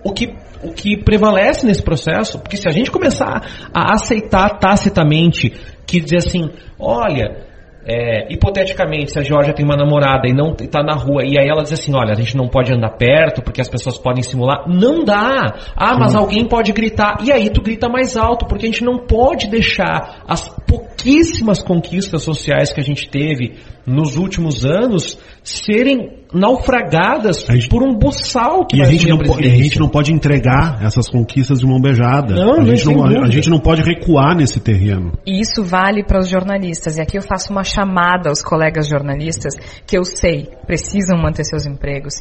o que o que prevalece nesse processo, porque se a gente começar a aceitar tacitamente que dizer assim, olha, é, hipoteticamente, se a Georgia tem uma namorada e não está na rua, e aí ela diz assim, olha, a gente não pode andar perto porque as pessoas podem simular, não dá. Ah, mas alguém pode gritar. E aí tu grita mais alto, porque a gente não pode deixar as pouquíssimas conquistas sociais que a gente teve nos últimos anos serem naufragadas gente, por um boçal que e a gente, não pode, a gente não pode entregar essas conquistas de mão beijada. Não, a, gente não, a gente não pode recuar nesse terreno. E isso vale para os jornalistas. E aqui eu faço uma chamada aos colegas jornalistas que eu sei precisam manter seus empregos.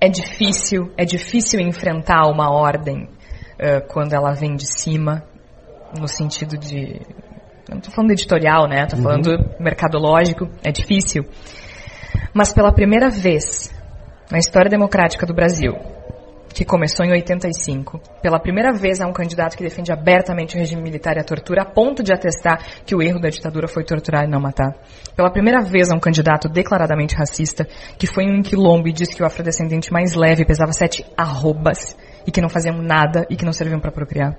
É difícil, é difícil enfrentar uma ordem uh, quando ela vem de cima, no sentido de não estou falando editorial, né? Estou falando uhum. mercadológico. É difícil. Mas pela primeira vez na história democrática do Brasil, que começou em 85, pela primeira vez há um candidato que defende abertamente o regime militar e a tortura, a ponto de atestar que o erro da ditadura foi torturar e não matar. Pela primeira vez há um candidato declaradamente racista, que foi em um quilombo e disse que o afrodescendente mais leve pesava sete arrobas e que não faziam nada e que não serviam para procriar.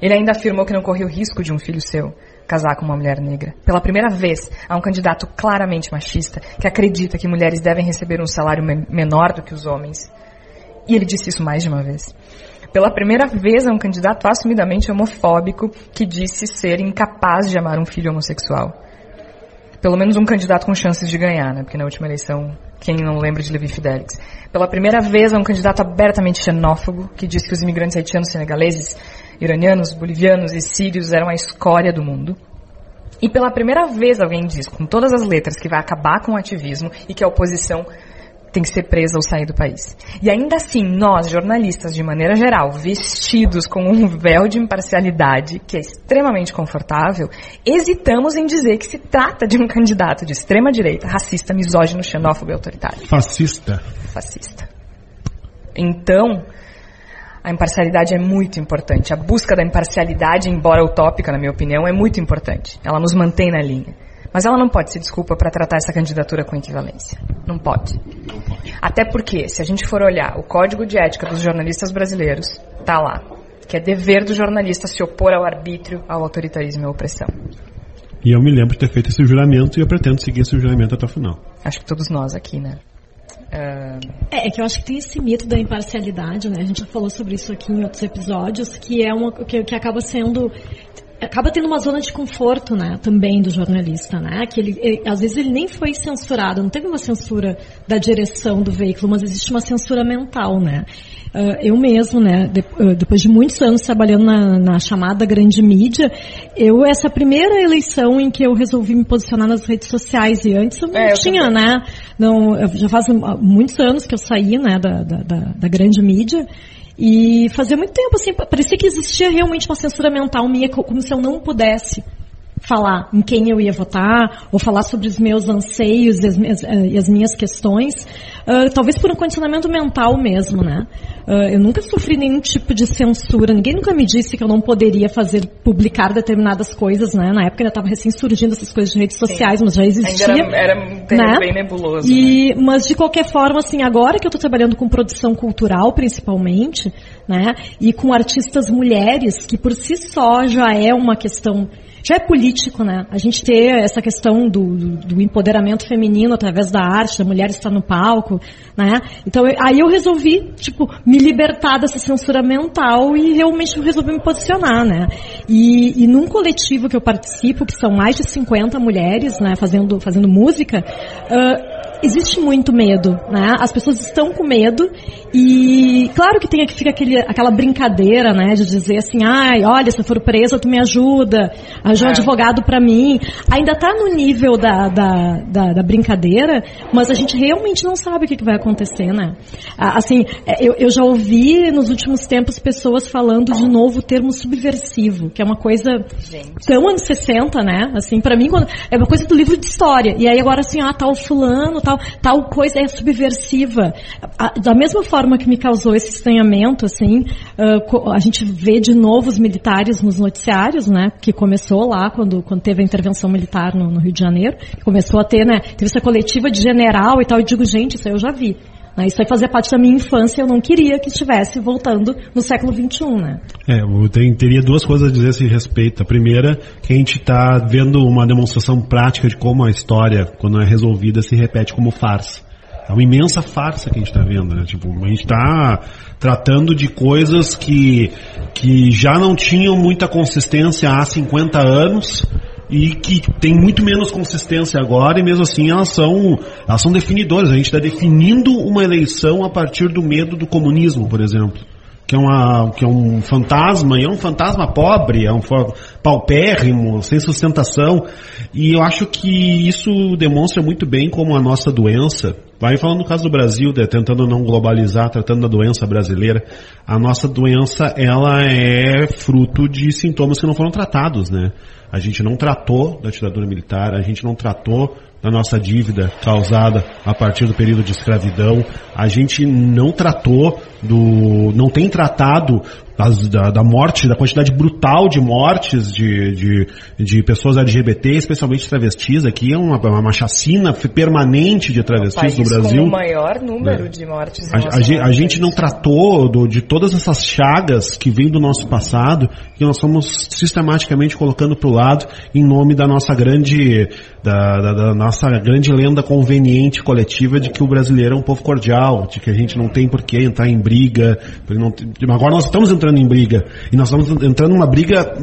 Ele ainda afirmou que não corria o risco de um filho seu casar com uma mulher negra. Pela primeira vez, há um candidato claramente machista que acredita que mulheres devem receber um salário menor do que os homens. E ele disse isso mais de uma vez. Pela primeira vez, há um candidato assumidamente homofóbico que disse ser incapaz de amar um filho homossexual. Pelo menos um candidato com chances de ganhar, né? Porque na última eleição, quem não lembra de Levi Fidelix. Pela primeira vez, há um candidato abertamente xenófobo que disse que os imigrantes haitianos senegaleses iranianos, bolivianos e sírios eram a escória do mundo. E pela primeira vez alguém diz com todas as letras que vai acabar com o ativismo e que a oposição tem que ser presa ou sair do país. E ainda assim, nós, jornalistas, de maneira geral, vestidos com um véu de imparcialidade, que é extremamente confortável, hesitamos em dizer que se trata de um candidato de extrema direita, racista, misógino, xenófobo e autoritário. Fascista. Fascista. Então, a imparcialidade é muito importante. A busca da imparcialidade, embora utópica, na minha opinião, é muito importante. Ela nos mantém na linha. Mas ela não pode ser desculpa para tratar essa candidatura com equivalência. Não pode. não pode. Até porque, se a gente for olhar o Código de Ética dos Jornalistas Brasileiros, tá lá. Que é dever do jornalista se opor ao arbítrio, ao autoritarismo e à opressão. E eu me lembro de ter feito esse juramento e eu pretendo seguir esse juramento até o final. Acho que todos nós aqui, né? É, é que eu acho que tem esse mito da imparcialidade, né? A gente já falou sobre isso aqui em outros episódios, que é uma que, que acaba sendo acaba tendo uma zona de conforto, né, também do jornalista, né, que ele, ele, às vezes ele nem foi censurado, não teve uma censura da direção do veículo, mas existe uma censura mental, né. Uh, eu mesmo, né, de, uh, depois de muitos anos trabalhando na, na, chamada grande mídia, eu, essa primeira eleição em que eu resolvi me posicionar nas redes sociais, e antes eu não é, tinha, eu né, não, já faz muitos anos que eu saí, né, da, da, da, da grande mídia, e fazia muito tempo, assim, parecia que existia realmente uma censura mental minha, como se eu não pudesse falar em quem eu ia votar, ou falar sobre os meus anseios e as minhas, uh, e as minhas questões, uh, talvez por um condicionamento mental mesmo, né? Uh, eu nunca sofri nenhum tipo de censura, ninguém nunca me disse que eu não poderia fazer, publicar determinadas coisas, né? Na época ainda estava recém surgindo essas coisas de redes Sim. sociais, mas já existia. Ainda era, era né? bem nebuloso. E, né? Mas de qualquer forma, assim, agora que eu estou trabalhando com produção cultural, principalmente, né? E com artistas mulheres, que por si só já é uma questão já é político, né? A gente ter essa questão do, do, empoderamento feminino através da arte, da mulher estar no palco, né? Então aí eu resolvi, tipo, me libertar dessa censura mental e realmente resolvi me posicionar, né? E, e num coletivo que eu participo, que são mais de 50 mulheres, né, fazendo, fazendo música, uh, existe muito medo, né? As pessoas estão com medo e claro que tem que fica aquele, aquela brincadeira, né, de dizer assim, ai, olha, se eu for presa, tu me ajuda, ajuda um é. advogado para mim. Ainda está no nível da, da, da, da, brincadeira, mas a gente realmente não sabe o que, que vai acontecer, né? Assim, é, eu, eu já ouvi nos últimos tempos pessoas falando de novo o termo subversivo, que é uma coisa gente. tão anos 60, né? Assim, para mim, quando, é uma coisa do livro de história. E aí agora assim, ah, tal fulano, tal, tal coisa é subversiva. Da mesma forma que me causou esse estranhamento, assim, a gente vê de novo os militares nos noticiários, né? Que começou lá quando, quando teve a intervenção militar no, no Rio de Janeiro. Começou a ter, né? Teve essa coletiva de general e tal. E digo, gente, isso eu já vi. Né? Isso aí fazia parte da minha infância, eu não queria que estivesse voltando no século XXI, né? É, eu teria duas coisas a dizer a esse respeito. A primeira, que a gente está vendo uma demonstração prática de como a história, quando é resolvida, se repete como farsa. É uma imensa farsa que a gente está vendo, né? Tipo, a gente está tratando de coisas que, que já não tinham muita consistência há 50 anos e que tem muito menos consistência agora e mesmo assim elas são, elas são definidoras. A gente está definindo uma eleição a partir do medo do comunismo, por exemplo. Que é, uma, que é um fantasma, e é um fantasma pobre, é um paupérrimo, sem sustentação. E eu acho que isso demonstra muito bem como a nossa doença, vai falando no caso do Brasil, né, tentando não globalizar, tratando da doença brasileira, a nossa doença ela é fruto de sintomas que não foram tratados, né? A gente não tratou da ditadura militar, a gente não tratou da nossa dívida causada a partir do período de escravidão, a gente não tratou do, não tem tratado das, da, da, morte, da quantidade brutal de mortes de, de, de, pessoas LGBT, especialmente travestis. Aqui é uma, uma chacina permanente de travestis no Brasil. Com o maior número é. de mortes. A, a, a, gente não tratou do, de todas essas chagas que vêm do nosso passado, que nós estamos sistematicamente colocando para o lado em nome da nossa grande, da, da, da nossa grande lenda conveniente coletiva de que o brasileiro é um povo cordial, de que a gente não tem por que entrar em briga. Não, agora nós estamos entrando entrando em briga. E nós estamos entrando numa briga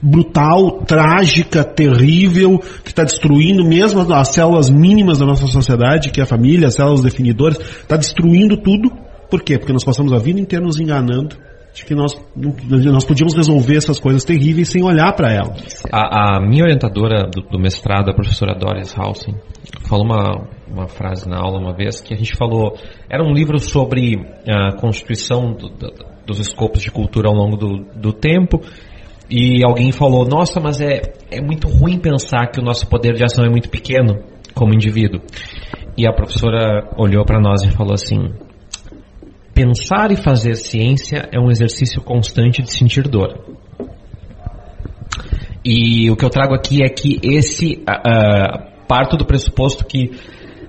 brutal, trágica, terrível, que está destruindo mesmo as células mínimas da nossa sociedade, que é a família, as células definidoras, está destruindo tudo. Por quê? Porque nós passamos a vida inteira nos enganando de que nós, nós podíamos resolver essas coisas terríveis sem olhar para elas. A, a, minha orientadora do, do, mestrado, a professora Doris Hausen, falou uma, uma frase na aula uma vez que a gente falou, era um livro sobre a constituição do, do, dos escopos de cultura ao longo do tempo. E alguém falou: Nossa, mas é, é muito ruim pensar que o nosso poder de ação é muito pequeno como indivíduo. E a professora olhou para nós e falou assim: Pensar e fazer ciência é um exercício constante de sentir dor. E o que eu trago aqui é que esse uh, parto do pressuposto que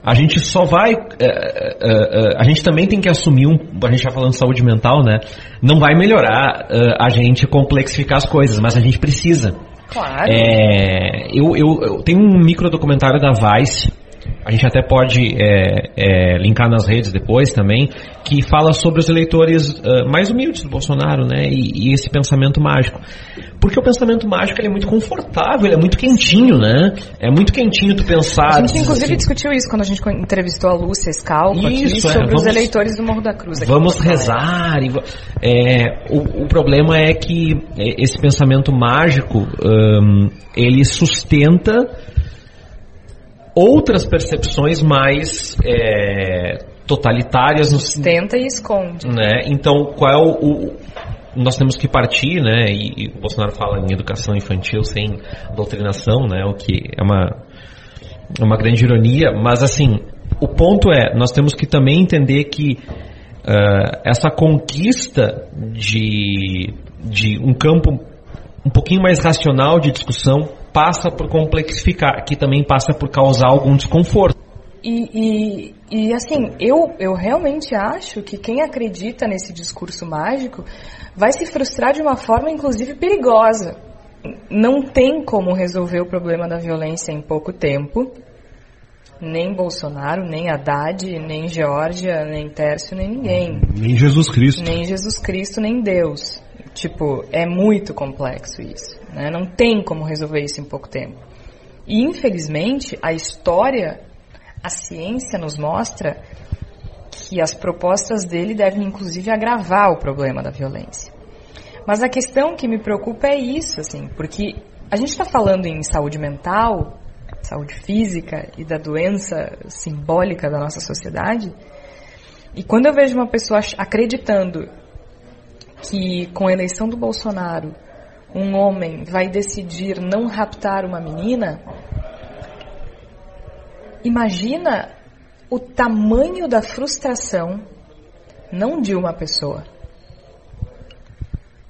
a gente só vai. Uh, uh, uh, a gente também tem que assumir um. A gente já falando de saúde mental, né? Não vai melhorar a gente complexificar as coisas, mas a gente precisa. Claro. É, eu, eu, eu tenho um micro documentário da Vice. a gente até pode é, é, linkar nas redes depois também, que fala sobre os eleitores uh, mais humildes do Bolsonaro, né? E, e, esse pensamento mágico. Porque o pensamento mágico é muito confortável, ele é muito quentinho, né? É muito quentinho tu pensar. A gente inclusive assim, discutiu isso quando a gente entrevistou a Lúcia Scalco isso, sobre é, vamos, os eleitores do Morro da Cruz. Vamos rezar. E, é, o, o, problema é que esse pensamento mágico um, ele sustenta outras percepções mais é, totalitárias. Sustenta e esconde. Né? Então, qual é o, o, Nós temos que partir, né? E, e, o Bolsonaro fala em educação infantil sem doutrinação, né? O que é uma, é uma grande ironia. Mas, assim, o ponto é, nós temos que também entender que uh, essa conquista de, de um campo um pouquinho mais racional de discussão passa por complexificar, que também passa por causar algum desconforto. E, e, e, assim, eu, eu realmente acho que quem acredita nesse discurso mágico vai se frustrar de uma forma, inclusive, perigosa. Não tem como resolver o problema da violência em pouco tempo. Nem Bolsonaro, nem Haddad, nem Geórgia, nem Tércio, nem ninguém. Nem Jesus Cristo. Nem Jesus Cristo, nem Deus. Tipo, é muito complexo isso. Né? Não tem como resolver isso em pouco tempo. E, infelizmente, a história, a ciência nos mostra que as propostas dele devem, inclusive, agravar o problema da violência. Mas a questão que me preocupa é isso, assim, porque a gente está falando em saúde mental, saúde física e da doença simbólica da nossa sociedade. E quando eu vejo uma pessoa acreditando que com a eleição do Bolsonaro um homem vai decidir não raptar uma menina, imagina o tamanho da frustração, não de uma pessoa.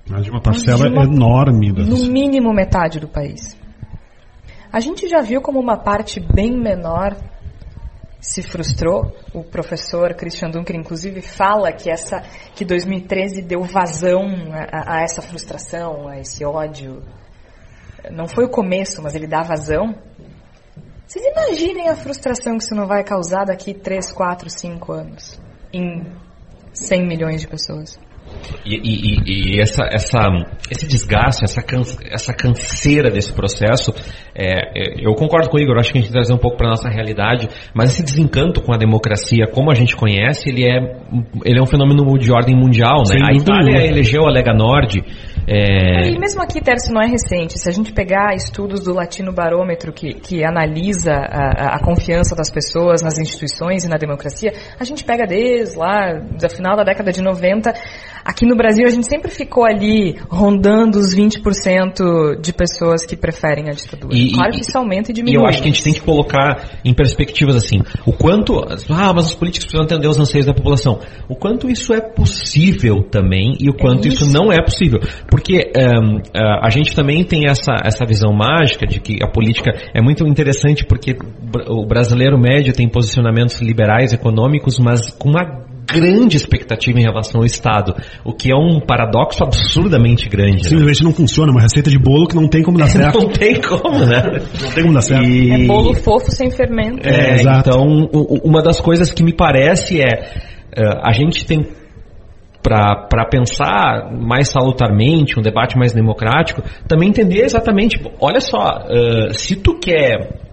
Mas de uma parcela de uma, enorme. Das... No mínimo metade do país. A gente já viu como uma parte bem menor se frustrou. O professor Christian Dunker, inclusive, fala que essa que 2013 deu vazão a, a, essa frustração, a esse ódio. Não foi o começo, mas ele dá vazão. Vocês imaginem a frustração que isso não vai causar daqui 3, 4, 5 anos em 100 milhões de pessoas. E, e, e, essa, essa, esse desgaste, essa, essa canseira desse processo, é, é, eu concordo com o Igor, acho que a gente trazer um pouco para a nossa realidade, mas esse desencanto com a democracia, como a gente conhece, ele é, ele é um fenômeno de ordem mundial. Né? A Itália elegeu a Lega Nord. É... E mesmo aqui, Tércio, não é recente. Se a gente pegar estudos do Latino Barômetro, que, que analisa a, a confiança das pessoas nas instituições e na democracia, a gente pega desde lá, do final da década de 90, Aqui no Brasil a gente sempre ficou ali rondando os 20% de pessoas que preferem a ditadura. E, claro que isso aumenta e diminui. E eu acho que a gente tem que colocar em perspectivas assim, o quanto, ah, mas os políticos precisam entender os anseios da população. O quanto isso é possível também e o quanto é isso. isso. não é possível. Porque um, uh, a gente também tem essa, essa visão mágica de que a política é muito interessante porque o brasileiro médio tem posicionamentos liberais econômicos, mas com uma grande expectativa em relação ao Estado, o que é um paradoxo absurdamente grande. Né? Simplesmente né? não funciona, uma receita de bolo que não tem como dar certo. não tem como, né? não tem como dar certo. E... É bolo fofo sem fermento. É, é então, uma das coisas que me parece é, é a gente tem para pensar mais salutarmente, um debate mais democrático, também entender exatamente, olha só, uh, se tu quer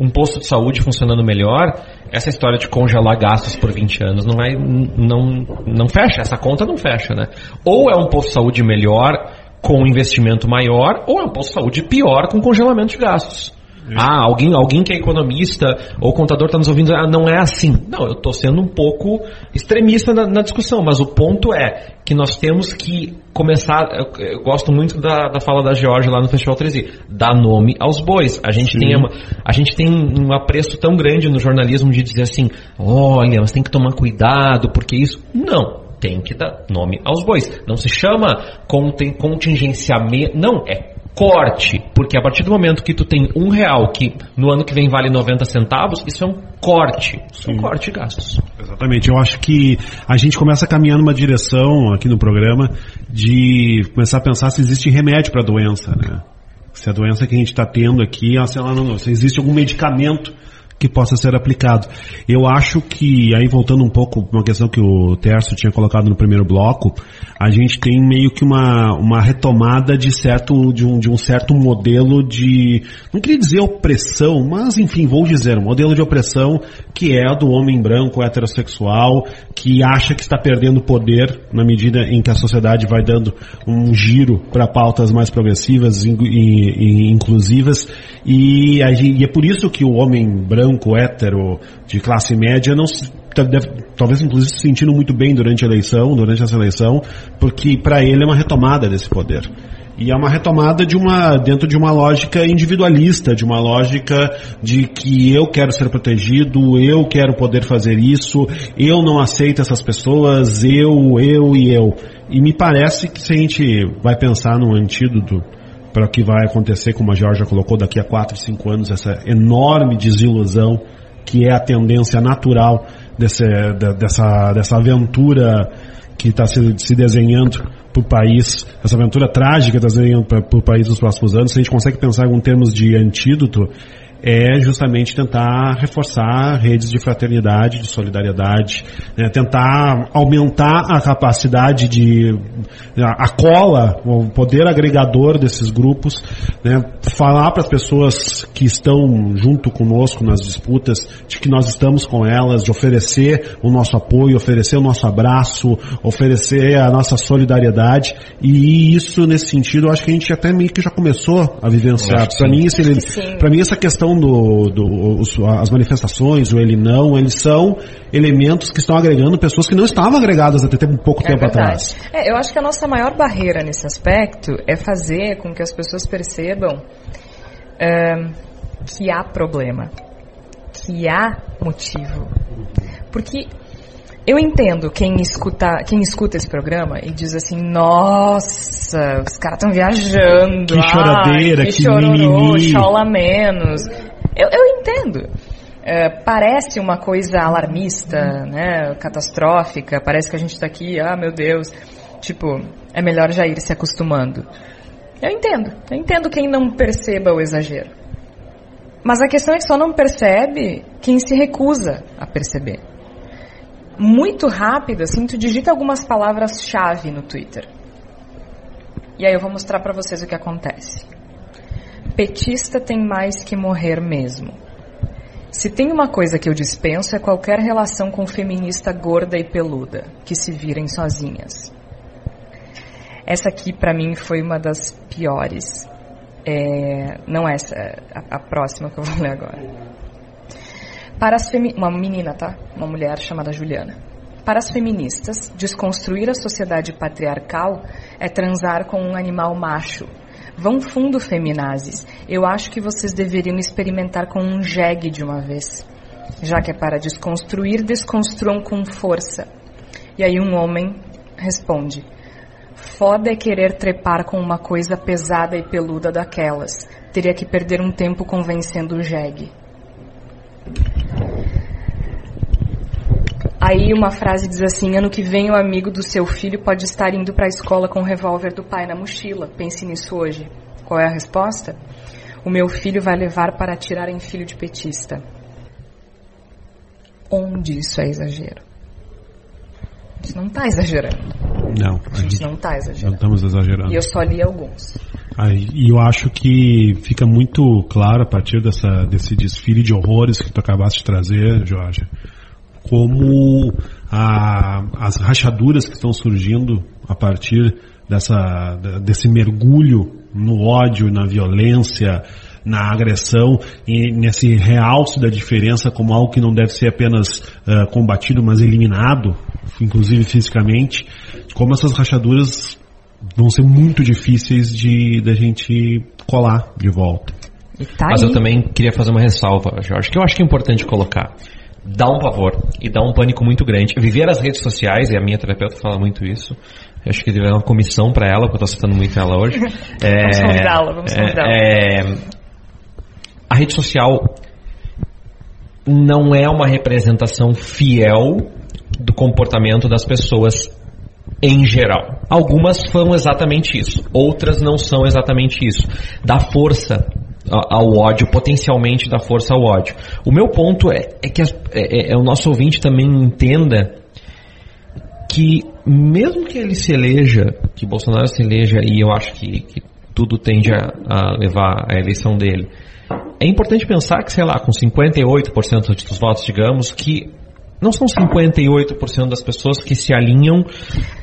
um posto de saúde funcionando melhor, essa história de congelar gastos por 20 anos não vai, não, não fecha, essa conta não fecha, né? Ou é um posto de saúde melhor com investimento maior, ou é um posto de saúde pior com congelamento de gastos. Ah, alguém, alguém que é economista ou contador está nos ouvindo, ah, não é assim. Não, eu estou sendo um pouco extremista na, na, discussão, mas o ponto é que nós temos que começar, eu, eu gosto muito da, da fala da Georgia lá no Festival 13, dar nome aos bois. A gente, tem uma, a gente tem um apreço tão grande no jornalismo de dizer assim, olha, mas tem que tomar cuidado, porque isso... Não, tem que dar nome aos bois. Não se chama contingenciamento, não, é corte, porque a partir do momento que tu tem um real que no ano que vem vale 90 centavos, isso é um corte, isso é um corte de gastos. Exatamente, eu acho que a gente começa a caminhar numa direção aqui no programa de começar a pensar se existe remédio para a doença, né? Se a doença que a gente está tendo aqui, se, ela não, se existe algum medicamento que possa ser aplicado. Eu acho que, aí voltando um pouco uma questão que o Terço tinha colocado no primeiro bloco, a gente tem meio que uma, uma retomada de certo, de um, de um certo modelo de, não queria dizer opressão, mas enfim, vou dizer, um modelo de opressão que é do homem branco heterossexual, que acha que está perdendo poder na medida em que a sociedade vai dando um giro para pautas mais progressivas e, e, e inclusivas, e, e é por isso que o homem branco branco, hétero, de classe média, não se, deve, talvez inclusive se sentindo muito bem durante a eleição, durante essa eleição, porque para ele é uma retomada desse poder. E é uma retomada de uma, dentro de uma lógica individualista, de uma lógica de que eu quero ser protegido, eu quero poder fazer isso, eu não aceito essas pessoas, eu, eu e eu. E me parece que se a gente vai pensar num antídoto para o que vai acontecer, como a Georgia colocou, daqui a 4, 5 anos, essa enorme desilusão que é a tendência natural desse, dessa, dessa aventura que está se, se, desenhando para o país, essa aventura trágica está se desenhando para o país nos próximos anos, se a gente consegue pensar em termos de antídoto, é justamente tentar reforçar redes de fraternidade, de solidariedade, né, tentar aumentar a capacidade de a, cola, o poder agregador desses grupos, né, falar para as pessoas que estão junto conosco nas disputas de que nós estamos com elas, de oferecer o nosso apoio, oferecer o nosso abraço, oferecer a nossa solidariedade. E isso nesse sentido eu acho que a gente até meio que já começou a vivenciar. Para mim, para mim essa questão questão do, do os, as manifestações, o ele não, eles são elementos que estão agregando pessoas que não estavam agregadas até um pouco é tempo verdade. atrás. É, eu acho que a nossa maior barreira nesse aspecto é fazer com que as pessoas percebam que há problema, que há motivo. Porque eu entendo quem escuta, quem escuta esse programa e diz assim, nossa, os caras estão viajando. Que choradeira, que, que chororô, chola menos. Eu, eu entendo. É, parece uma coisa alarmista, né, catastrófica, parece que a gente está aqui, ah, meu Deus, tipo, é melhor já ir se acostumando. Eu entendo, eu entendo quem não perceba o exagero. Mas a questão é que só não percebe quem se recusa a perceber muito rápido, assim, tu digita algumas palavras-chave no Twitter. E aí eu vou mostrar para vocês o que acontece. Petista tem mais que morrer mesmo. Se tem uma coisa que eu dispenso é qualquer relação com feminista gorda e peluda, que se virem sozinhas. Essa aqui para mim foi uma das piores. É, não essa, a, a próxima que eu vou ler agora. Para as uma menina, tá? Uma mulher chamada Juliana. Para as feministas, desconstruir a sociedade patriarcal é transar com um animal macho. Vão fundo, feminazes. Eu acho que vocês deveriam experimentar com um jegue de uma vez. Já que é para desconstruir, desconstruam com força. E aí um homem responde: Foda é querer trepar com uma coisa pesada e peluda daquelas. Teria que perder um tempo convencendo o jegue. Aí uma frase diz assim: ano que vem o amigo do seu filho pode estar indo para a escola com o revólver do pai na mochila. Pense nisso hoje. Qual é a resposta? O meu filho vai levar para atirar em filho de petista. Onde isso é exagero? A gente não está exagerando. Não. A gente não está exagerando. Não estamos exagerando. E eu só li alguns. E eu acho que fica muito claro a partir dessa, desse desfile de horrores que tu acabaste de trazer, Jorge, como a, as rachaduras que estão surgindo a partir dessa, desse mergulho no ódio, na violência, na agressão e nesse realce da diferença como algo que não deve ser apenas uh, combatido, mas eliminado, inclusive fisicamente, como essas rachaduras vão ser muito difíceis de da gente colar de volta. Tá Mas eu também queria fazer uma ressalva, Jorge, que eu acho que é importante colocar. Dá um pavor e dá um pânico muito grande. Viver as redes sociais, e a minha terapeuta fala muito isso, eu acho que deve haver uma comissão para ela, porque eu estou citando muito ela hoje. É, vamos convidá-la, vamos convidá-la. É, a rede social não é uma representação fiel do comportamento das pessoas em geral. Algumas são exatamente isso, outras não são exatamente isso. Dá força ao ódio, potencialmente da força ao ódio. O meu ponto é, é que as, é, é, o nosso ouvinte também entenda que mesmo que ele se eleja, que Bolsonaro se eleja, e eu acho que, que tudo tende a, a, levar a eleição dele, é importante pensar que, sei lá, com 58% dos votos, digamos, que não são 58% das pessoas que se alinham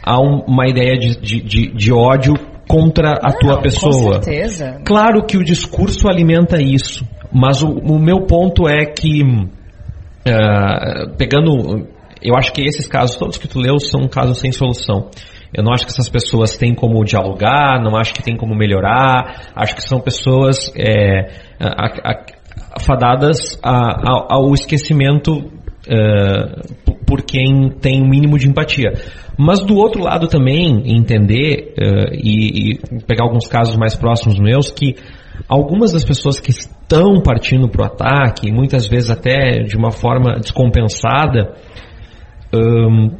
a um, uma ideia de, de, de, de ódio contra a não, tua pessoa. Com certeza. Claro que o discurso alimenta isso, mas o, o meu ponto é que, uh, pegando, eu acho que esses casos todos que tu leu são casos sem solução. Eu não acho que essas pessoas têm como dialogar, não acho que tem como melhorar, acho que são pessoas é, a, a, fadadas a, ao esquecimento uh, por quem tem o um mínimo de empatia. Mas do outro lado também entender uh, e, e, pegar alguns casos mais próximos meus que algumas das pessoas que estão partindo para o ataque, muitas vezes até de uma forma descompensada, um,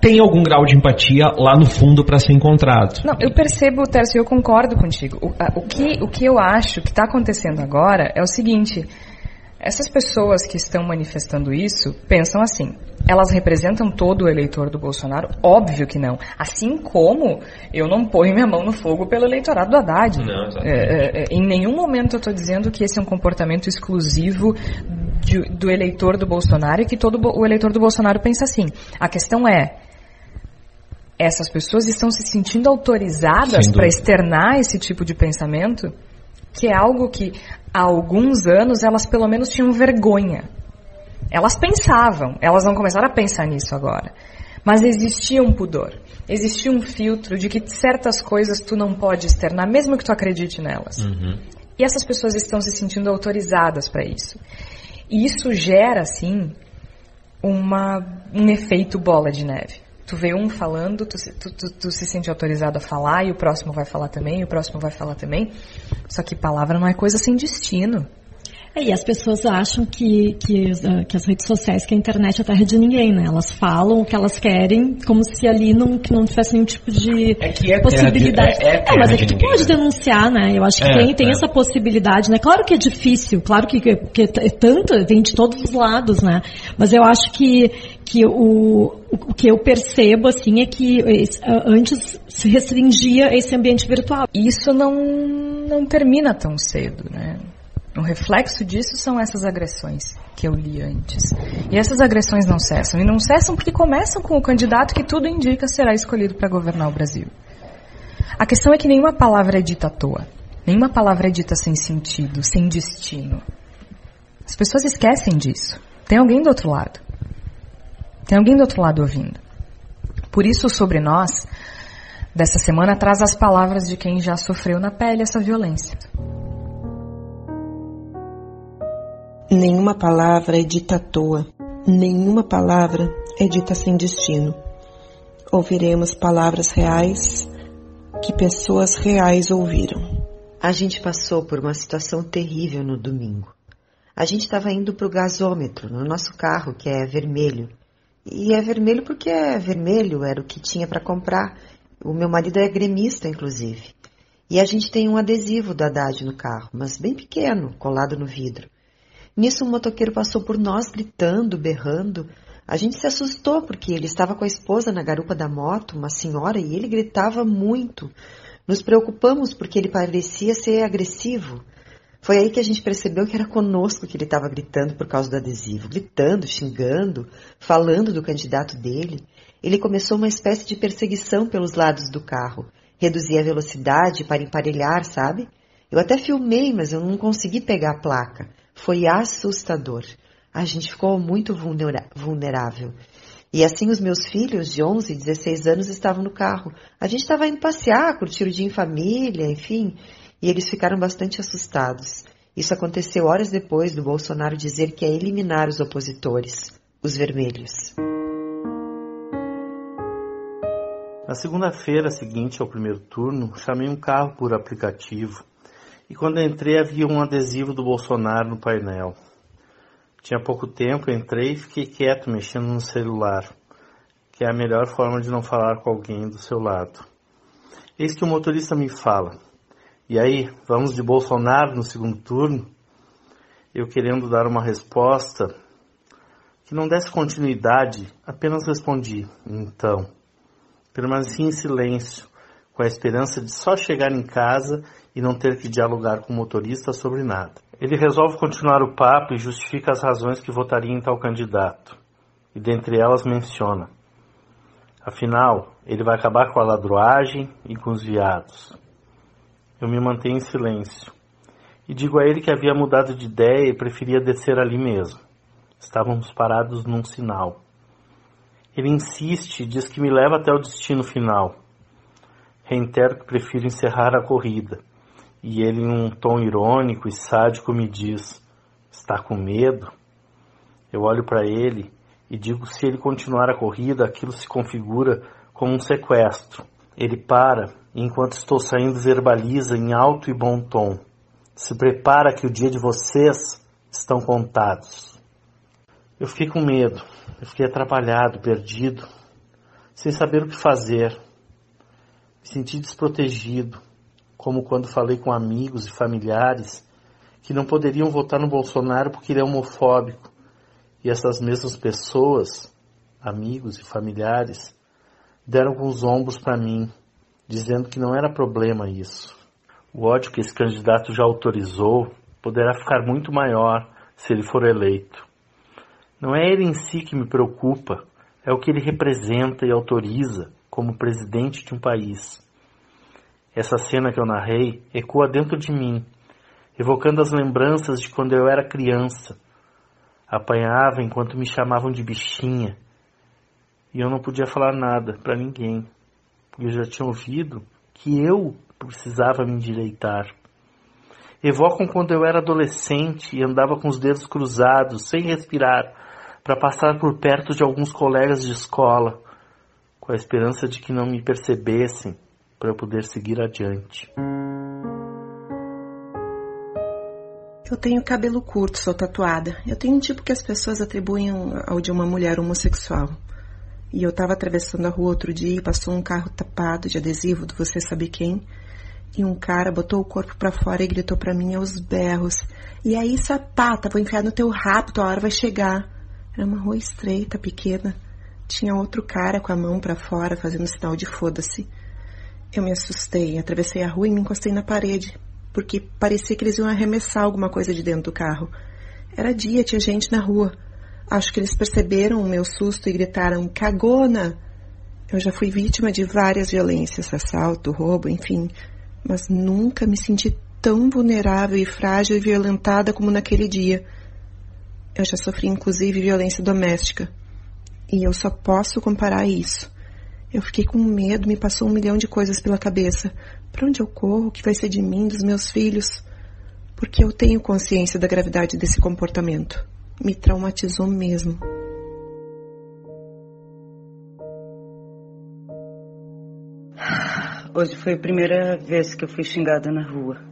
tem algum grau de empatia lá no fundo para ser encontrado. Não, eu percebo, Tércio, eu concordo contigo. O, o, que, o que eu acho que está acontecendo agora é o seguinte: essas pessoas que estão manifestando isso pensam assim. Elas representam todo o eleitor do Bolsonaro? Óbvio que não. Assim como eu não ponho minha mão no fogo pelo eleitorado do Haddad. Não, é, é, em nenhum momento eu estou dizendo que esse é um comportamento exclusivo de, do eleitor do Bolsonaro e que todo o eleitor do Bolsonaro pensa assim. A questão é, essas pessoas estão se sentindo autorizadas para externar esse tipo de pensamento? Que é algo que há alguns anos elas pelo menos tinham vergonha. Elas pensavam, elas não começaram a pensar nisso agora. Mas existia um pudor, existia um filtro de que certas coisas tu não pode externar, mesmo que tu acredite nelas. Uhum. E essas pessoas estão se sentindo autorizadas para isso. E isso gera, assim, uma, um efeito bola de neve tu vê um falando, tu, tu, tu, tu, se sente autorizado a falar, e o próximo vai falar também, e o próximo vai falar também. Só que palavra não é coisa sem destino. É, e as pessoas acham que, que, uh, que, as redes sociais, que a internet é a terra de ninguém, né? Elas falam o que elas querem, como se ali não, que não tivesse nenhum tipo de é que é possibilidade. De, é, é, é, mas é que tu pode né? denunciar, né? Eu acho que é, tem, tem é. essa possibilidade, né? Claro que é difícil, claro que, que, que é tanto, vem de todos os lados, né? Mas eu acho que, que o, o que eu percebo, assim, é que antes se restringia esse ambiente virtual. Isso não, não termina tão cedo, né? O reflexo disso são essas agressões que eu li antes. E essas agressões não cessam. E não cessam porque começam com o candidato que tudo indica será escolhido para governar o Brasil. A questão é que nenhuma palavra é dita à toa. Nenhuma palavra é dita sem sentido, sem destino. As pessoas esquecem disso. Tem alguém do outro lado. Tem alguém do outro lado ouvindo. Por isso, sobre nós, dessa semana, traz as palavras de quem já sofreu na pele essa violência. Nenhuma palavra é dita à toa, nenhuma palavra é dita sem destino. Ouviremos palavras reais que pessoas reais ouviram. A gente passou por uma situação terrível no domingo. A gente estava indo para o gasômetro no nosso carro, que é vermelho. E é vermelho porque é vermelho, era o que tinha para comprar. O meu marido é gremista, inclusive. E a gente tem um adesivo do Haddad no carro, mas bem pequeno, colado no vidro. Nisso, um motoqueiro passou por nós gritando, berrando. A gente se assustou porque ele estava com a esposa na garupa da moto, uma senhora, e ele gritava muito. Nos preocupamos porque ele parecia ser agressivo. Foi aí que a gente percebeu que era conosco que ele estava gritando por causa do adesivo, gritando, xingando, falando do candidato dele. Ele começou uma espécie de perseguição pelos lados do carro. Reduzia a velocidade para emparelhar, sabe? Eu até filmei, mas eu não consegui pegar a placa. Foi assustador. A gente ficou muito vulnerável. E assim os meus filhos de 11 e 16 anos estavam no carro. A gente estava indo passear, curtir o dia em família, enfim, e eles ficaram bastante assustados. Isso aconteceu horas depois do Bolsonaro dizer que ia eliminar os opositores, os vermelhos. Na segunda-feira seguinte ao primeiro turno, chamei um carro por aplicativo e quando entrei havia um adesivo do Bolsonaro no painel. Tinha pouco tempo, entrei e fiquei quieto mexendo no celular, que é a melhor forma de não falar com alguém do seu lado. Eis que o motorista me fala: E aí, vamos de Bolsonaro no segundo turno? Eu querendo dar uma resposta que não desse continuidade, apenas respondi, então. Permaneci em silêncio, com a esperança de só chegar em casa e não ter que dialogar com o motorista sobre nada. Ele resolve continuar o papo e justifica as razões que votaria em tal candidato. E dentre elas menciona: Afinal, ele vai acabar com a ladroagem e com os viados. Eu me mantenho em silêncio. E digo a ele que havia mudado de ideia e preferia descer ali mesmo. Estávamos parados num sinal. Ele insiste e diz que me leva até o destino final. Reitero que prefiro encerrar a corrida. E ele, em um tom irônico e sádico, me diz: Está com medo? Eu olho para ele e digo se ele continuar a corrida, aquilo se configura como um sequestro. Ele para enquanto estou saindo, verbaliza em alto e bom tom: Se prepara que o dia de vocês estão contados. Eu fiquei com medo, eu fiquei atrapalhado, perdido, sem saber o que fazer. Me senti desprotegido, como quando falei com amigos e familiares que não poderiam votar no Bolsonaro porque ele é homofóbico e essas mesmas pessoas, amigos e familiares, deram com os ombros para mim, dizendo que não era problema isso. O ódio que esse candidato já autorizou poderá ficar muito maior se ele for eleito. Não é ele em si que me preocupa, é o que ele representa e autoriza como presidente de um país. Essa cena que eu narrei ecoa dentro de mim, evocando as lembranças de quando eu era criança Apanhava enquanto me chamavam de bichinha. E eu não podia falar nada para ninguém, eu já tinha ouvido que eu precisava me endireitar. Evocam quando eu era adolescente e andava com os dedos cruzados, sem respirar, para passar por perto de alguns colegas de escola, com a esperança de que não me percebessem para eu poder seguir adiante. Eu tenho cabelo curto, sou tatuada. Eu tenho um tipo que as pessoas atribuem ao de uma mulher homossexual. E eu estava atravessando a rua outro dia e passou um carro tapado de adesivo do você sabe quem. E um cara botou o corpo para fora e gritou para mim aos berros: E aí, sapata, vou enfiar no teu rabo, tua hora vai chegar. Era uma rua estreita, pequena. Tinha outro cara com a mão para fora fazendo sinal de foda-se. Eu me assustei, atravessei a rua e me encostei na parede, porque parecia que eles iam arremessar alguma coisa de dentro do carro. Era dia, tinha gente na rua. Acho que eles perceberam o meu susto e gritaram: cagona! Eu já fui vítima de várias violências, assalto, roubo, enfim, mas nunca me senti tão vulnerável e frágil e violentada como naquele dia. Eu já sofri inclusive violência doméstica. E eu só posso comparar isso. Eu fiquei com medo, me passou um milhão de coisas pela cabeça. Para onde eu corro? O que vai ser de mim, dos meus filhos? Porque eu tenho consciência da gravidade desse comportamento. Me traumatizou mesmo. Hoje foi a primeira vez que eu fui xingada na rua.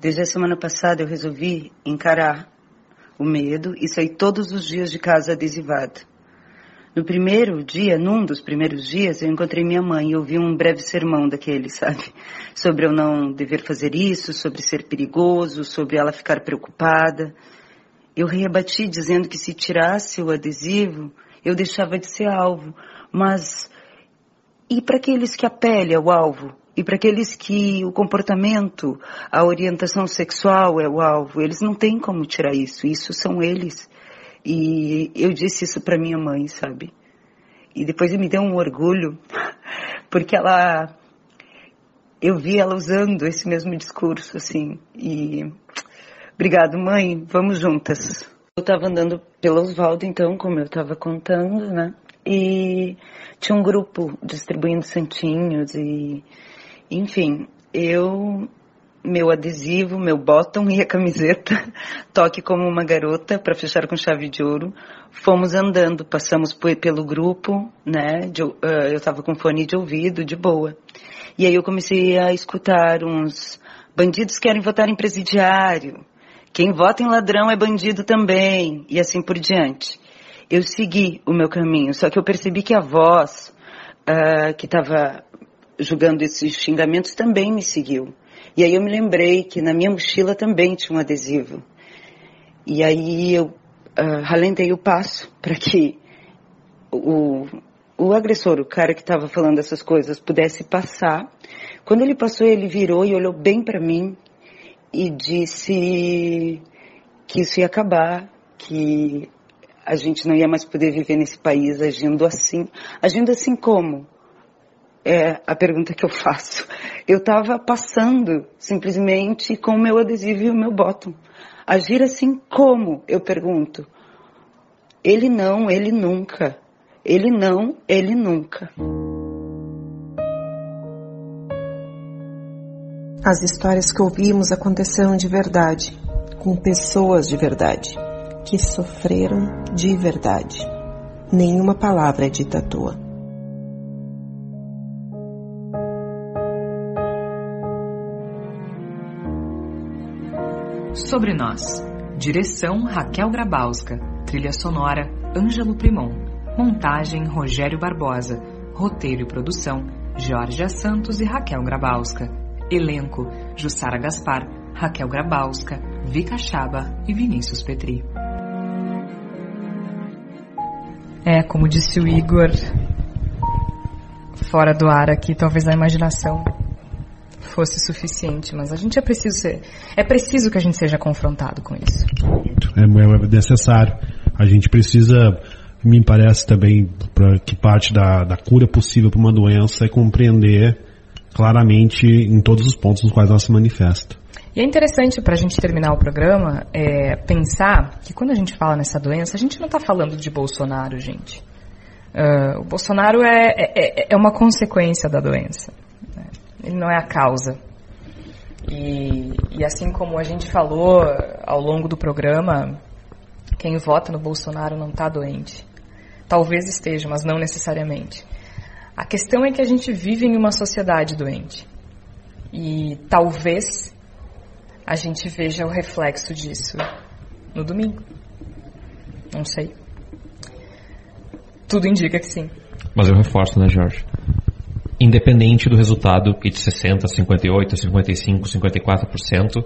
Desde a semana passada eu resolvi encarar o medo e sair todos os dias de casa adesivada. No primeiro dia, num dos primeiros dias, eu encontrei minha mãe e ouvi um breve sermão daquele, sabe? Sobre eu não dever fazer isso, sobre ser perigoso, sobre ela ficar preocupada. Eu rebati dizendo que se tirasse o adesivo, eu deixava de ser alvo. Mas e para aqueles que a pele é o alvo? E para aqueles que o comportamento, a orientação sexual é o alvo? Eles não têm como tirar isso. Isso são eles. E eu disse isso para minha mãe, sabe? E depois me deu um orgulho, porque ela. Eu vi ela usando esse mesmo discurso, assim. E. Obrigado, mãe, vamos juntas. Eu estava andando pelo Oswaldo, então, como eu estava contando, né? E tinha um grupo distribuindo santinhos e. Enfim, eu meu adesivo, meu bottom e a camiseta, toque como uma garota para fechar com chave de ouro. Fomos andando, passamos pelo grupo, né? De, uh, eu estava com fone de ouvido, de boa. E aí eu comecei a escutar uns bandidos querem votar em presidiário. Quem vota em ladrão é bandido também, e assim por diante. Eu segui o meu caminho, só que eu percebi que a voz uh, que estava julgando esses xingamentos também me seguiu. E aí eu me lembrei que na minha mochila também tinha um adesivo. E aí eu uh, ralentei o passo para que o, o agressor, o cara que estava falando essas coisas, pudesse passar. Quando ele passou, ele virou e olhou bem para mim e disse que isso ia acabar, que a gente não ia mais poder viver nesse país agindo assim. Agindo assim como? É a pergunta que eu faço. Eu estava passando simplesmente com o meu adesivo e o meu bottom. Agir assim como? Eu pergunto. Ele não, ele nunca. Ele não, ele nunca. As histórias que ouvimos aconteceram de verdade, com pessoas de verdade, que sofreram de verdade. Nenhuma palavra é dita à toa. Sobre nós. Direção Raquel Grabowska. Trilha sonora Ângelo Primon. Montagem Rogério Barbosa. Roteiro e produção Jorge Santos e Raquel Grabowska. Elenco Jussara Gaspar, Raquel Grabowska, Vika Chaba e Vinícius Petri. É, como disse o Igor, fora do ar aqui, talvez a imaginação fosse suficiente, mas a gente é preciso ser, é preciso que a gente seja confrontado com isso. É, é necessário. A gente precisa, me parece também, para que parte da, da cura possível para uma doença é compreender claramente em todos os pontos nos quais ela se manifesta. E é interessante para a gente terminar o programa é, pensar que quando a gente fala nessa doença, a gente não está falando de Bolsonaro, gente. Uh, o Bolsonaro é, é, é, uma consequência da doença. Né? Ele não é a causa. E, e assim como a gente falou ao longo do programa, quem vota no Bolsonaro não está doente. Talvez esteja, mas não necessariamente. A questão é que a gente vive em uma sociedade doente. E talvez a gente veja o reflexo disso no domingo. Não sei. Tudo indica que sim. Mas eu reforço, né, Jorge? Independente do resultado, que de 60, 58, 55, 54%,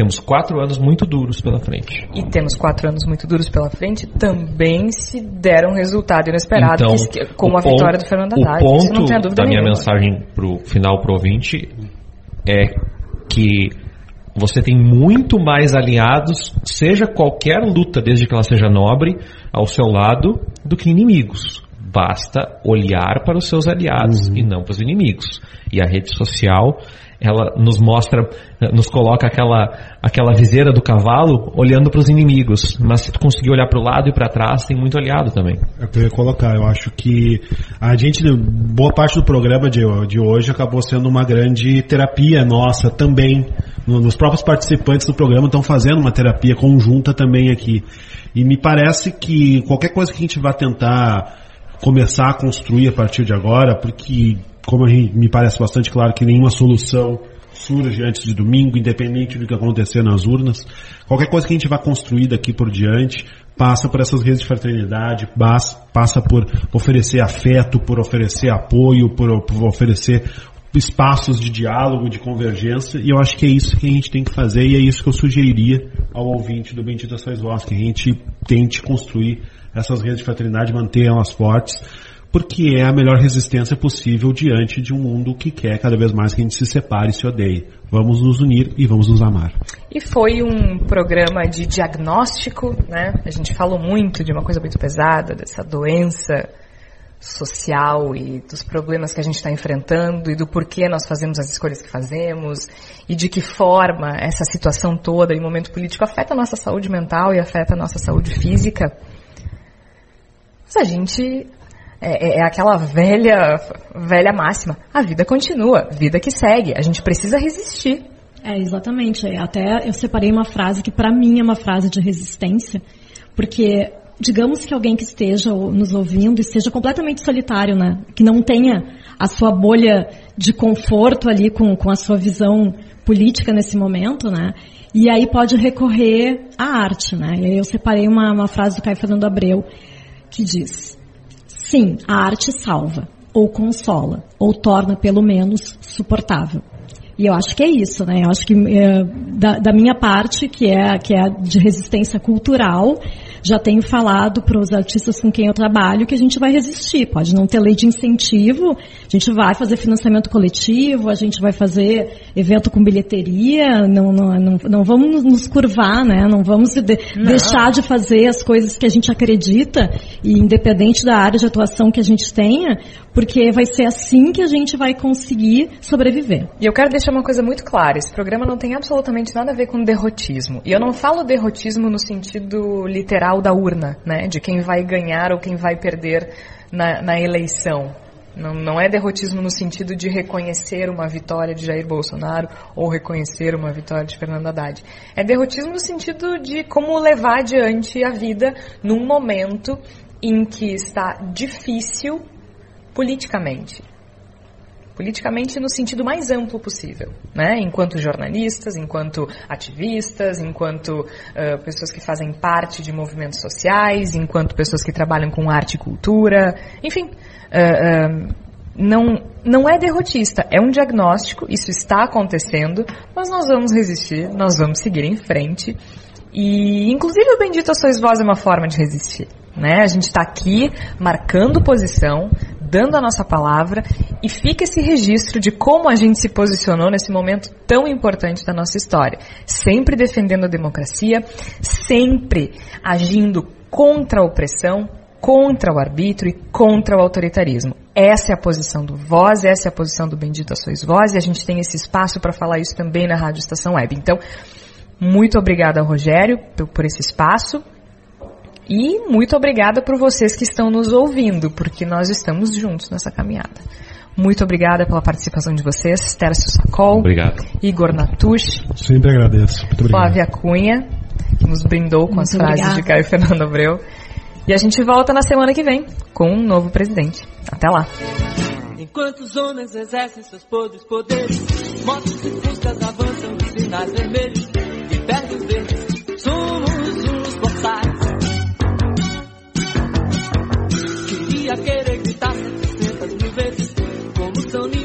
temos quatro anos muito duros pela frente. E temos quatro anos muito duros pela frente, também se der um resultado inesperado, então, que, como a ponto, vitória do Fernando Haddad. O ponto da minha mensagem para o final pro ouvinte é que você tem muito mais aliados, seja qualquer luta, desde que ela seja nobre, ao seu lado, do que inimigos. Basta olhar para os seus aliados uhum. e não para os inimigos. E a rede social ela nos mostra, nos coloca aquela, aquela viseira do cavalo olhando para os inimigos. Mas se tu conseguir olhar para o lado e para trás, tem muito aliado também. É o que eu ia colocar. Eu acho que a gente, boa parte do programa de, de hoje acabou sendo uma grande terapia nossa também. Nos próprios participantes do programa estão fazendo uma terapia conjunta também aqui. E me parece que qualquer coisa que a gente vá tentar começar a construir a partir de agora, porque como me parece bastante claro que nenhuma solução surge antes de domingo, independente do que acontecer nas urnas. Qualquer coisa que a gente vai construir daqui por diante passa por essas redes de fraternidade, passa por oferecer afeto, por oferecer apoio, por, por oferecer espaços de diálogo, de convergência, e eu acho que é isso que a gente tem que fazer e é isso que eu sugeriria ao ouvinte do Bendita Sois Vós, que a gente tente construir essas redes de fraternidade, manter elas fortes, porque é a melhor resistência possível diante de um mundo que quer cada vez mais que a gente se separe e se odeie. Vamos nos unir e vamos nos amar. E foi um programa de diagnóstico, né? A gente falou muito de uma coisa muito pesada, dessa doença social e dos problemas que a gente está enfrentando e do porquê nós fazemos as escolhas que fazemos e de que forma essa situação toda e momento político afeta a nossa saúde mental e afeta a nossa saúde física. Mas a gente é, é, é, aquela velha, velha máxima. A vida continua, vida que segue. A gente precisa resistir. É, exatamente. Até eu separei uma frase que para mim é uma frase de resistência, porque digamos que alguém que esteja nos ouvindo esteja completamente solitário, né? Que não tenha a sua bolha de conforto ali com, com a sua visão política nesse momento, né? E aí pode recorrer à arte, né? E aí eu separei uma, uma frase do Caio Fernando Abreu que diz: Sim, a arte salva, ou consola, ou torna pelo menos suportável. E eu acho que é isso, né? Eu acho que é, da, da, minha parte, que é, que é de resistência cultural, já tenho falado para os artistas com quem eu trabalho que a gente vai resistir. Pode não ter lei de incentivo, a gente vai fazer financiamento coletivo, a gente vai fazer evento com bilheteria, não, não, não, não vamos nos curvar, né? Não vamos de, deixar de fazer as coisas que a gente acredita, e independente da área de atuação que a gente tenha, porque vai ser assim que a gente vai conseguir sobreviver. E eu quero deixar uma coisa muito clara: esse programa não tem absolutamente nada a ver com derrotismo. E eu não falo derrotismo no sentido literal da urna, né? De quem vai ganhar ou quem vai perder na, na eleição. Não, não, é derrotismo no sentido de reconhecer uma vitória de Jair Bolsonaro ou reconhecer uma vitória de Fernando Haddad. É derrotismo no sentido de como levar adiante a vida num momento em que está difícil politicamente. Politicamente no sentido mais amplo possível, né? Enquanto jornalistas, enquanto ativistas, enquanto uh, pessoas que fazem parte de movimentos sociais, enquanto pessoas que trabalham com arte e cultura, enfim, uh, uh, não, não é derrotista, é um diagnóstico, isso está acontecendo, mas nós vamos resistir, nós vamos seguir em frente. E, inclusive, o Bendito Sois Vós é uma forma de resistir. Né? A gente está aqui marcando posição, dando a nossa palavra e fica esse registro de como a gente se posicionou nesse momento tão importante da nossa história. Sempre defendendo a democracia, sempre agindo contra a opressão, contra o arbítrio e contra o autoritarismo. Essa é a posição do Voz, essa é a posição do Bendito Sois Voz e a gente tem esse espaço para falar isso também na Rádio Estação Web. Então, muito obrigada, Rogério, por esse espaço. E muito obrigada por vocês que estão nos ouvindo, porque nós estamos juntos nessa caminhada. Muito obrigada pela participação de vocês, Tércio Sacol, Obrigado. Igor Natush, Sempre agradeço. Muito obrigado. Flávia Cunha, que nos brindou com as Muito frases de Caio Fernando Abreu. E a gente volta na semana que vem com um novo presidente. Até lá. Enquanto os homens exercem seus podres poderes, motos e avançam sinais vermelhos e a querer gritar, mientras me ves como un sonido.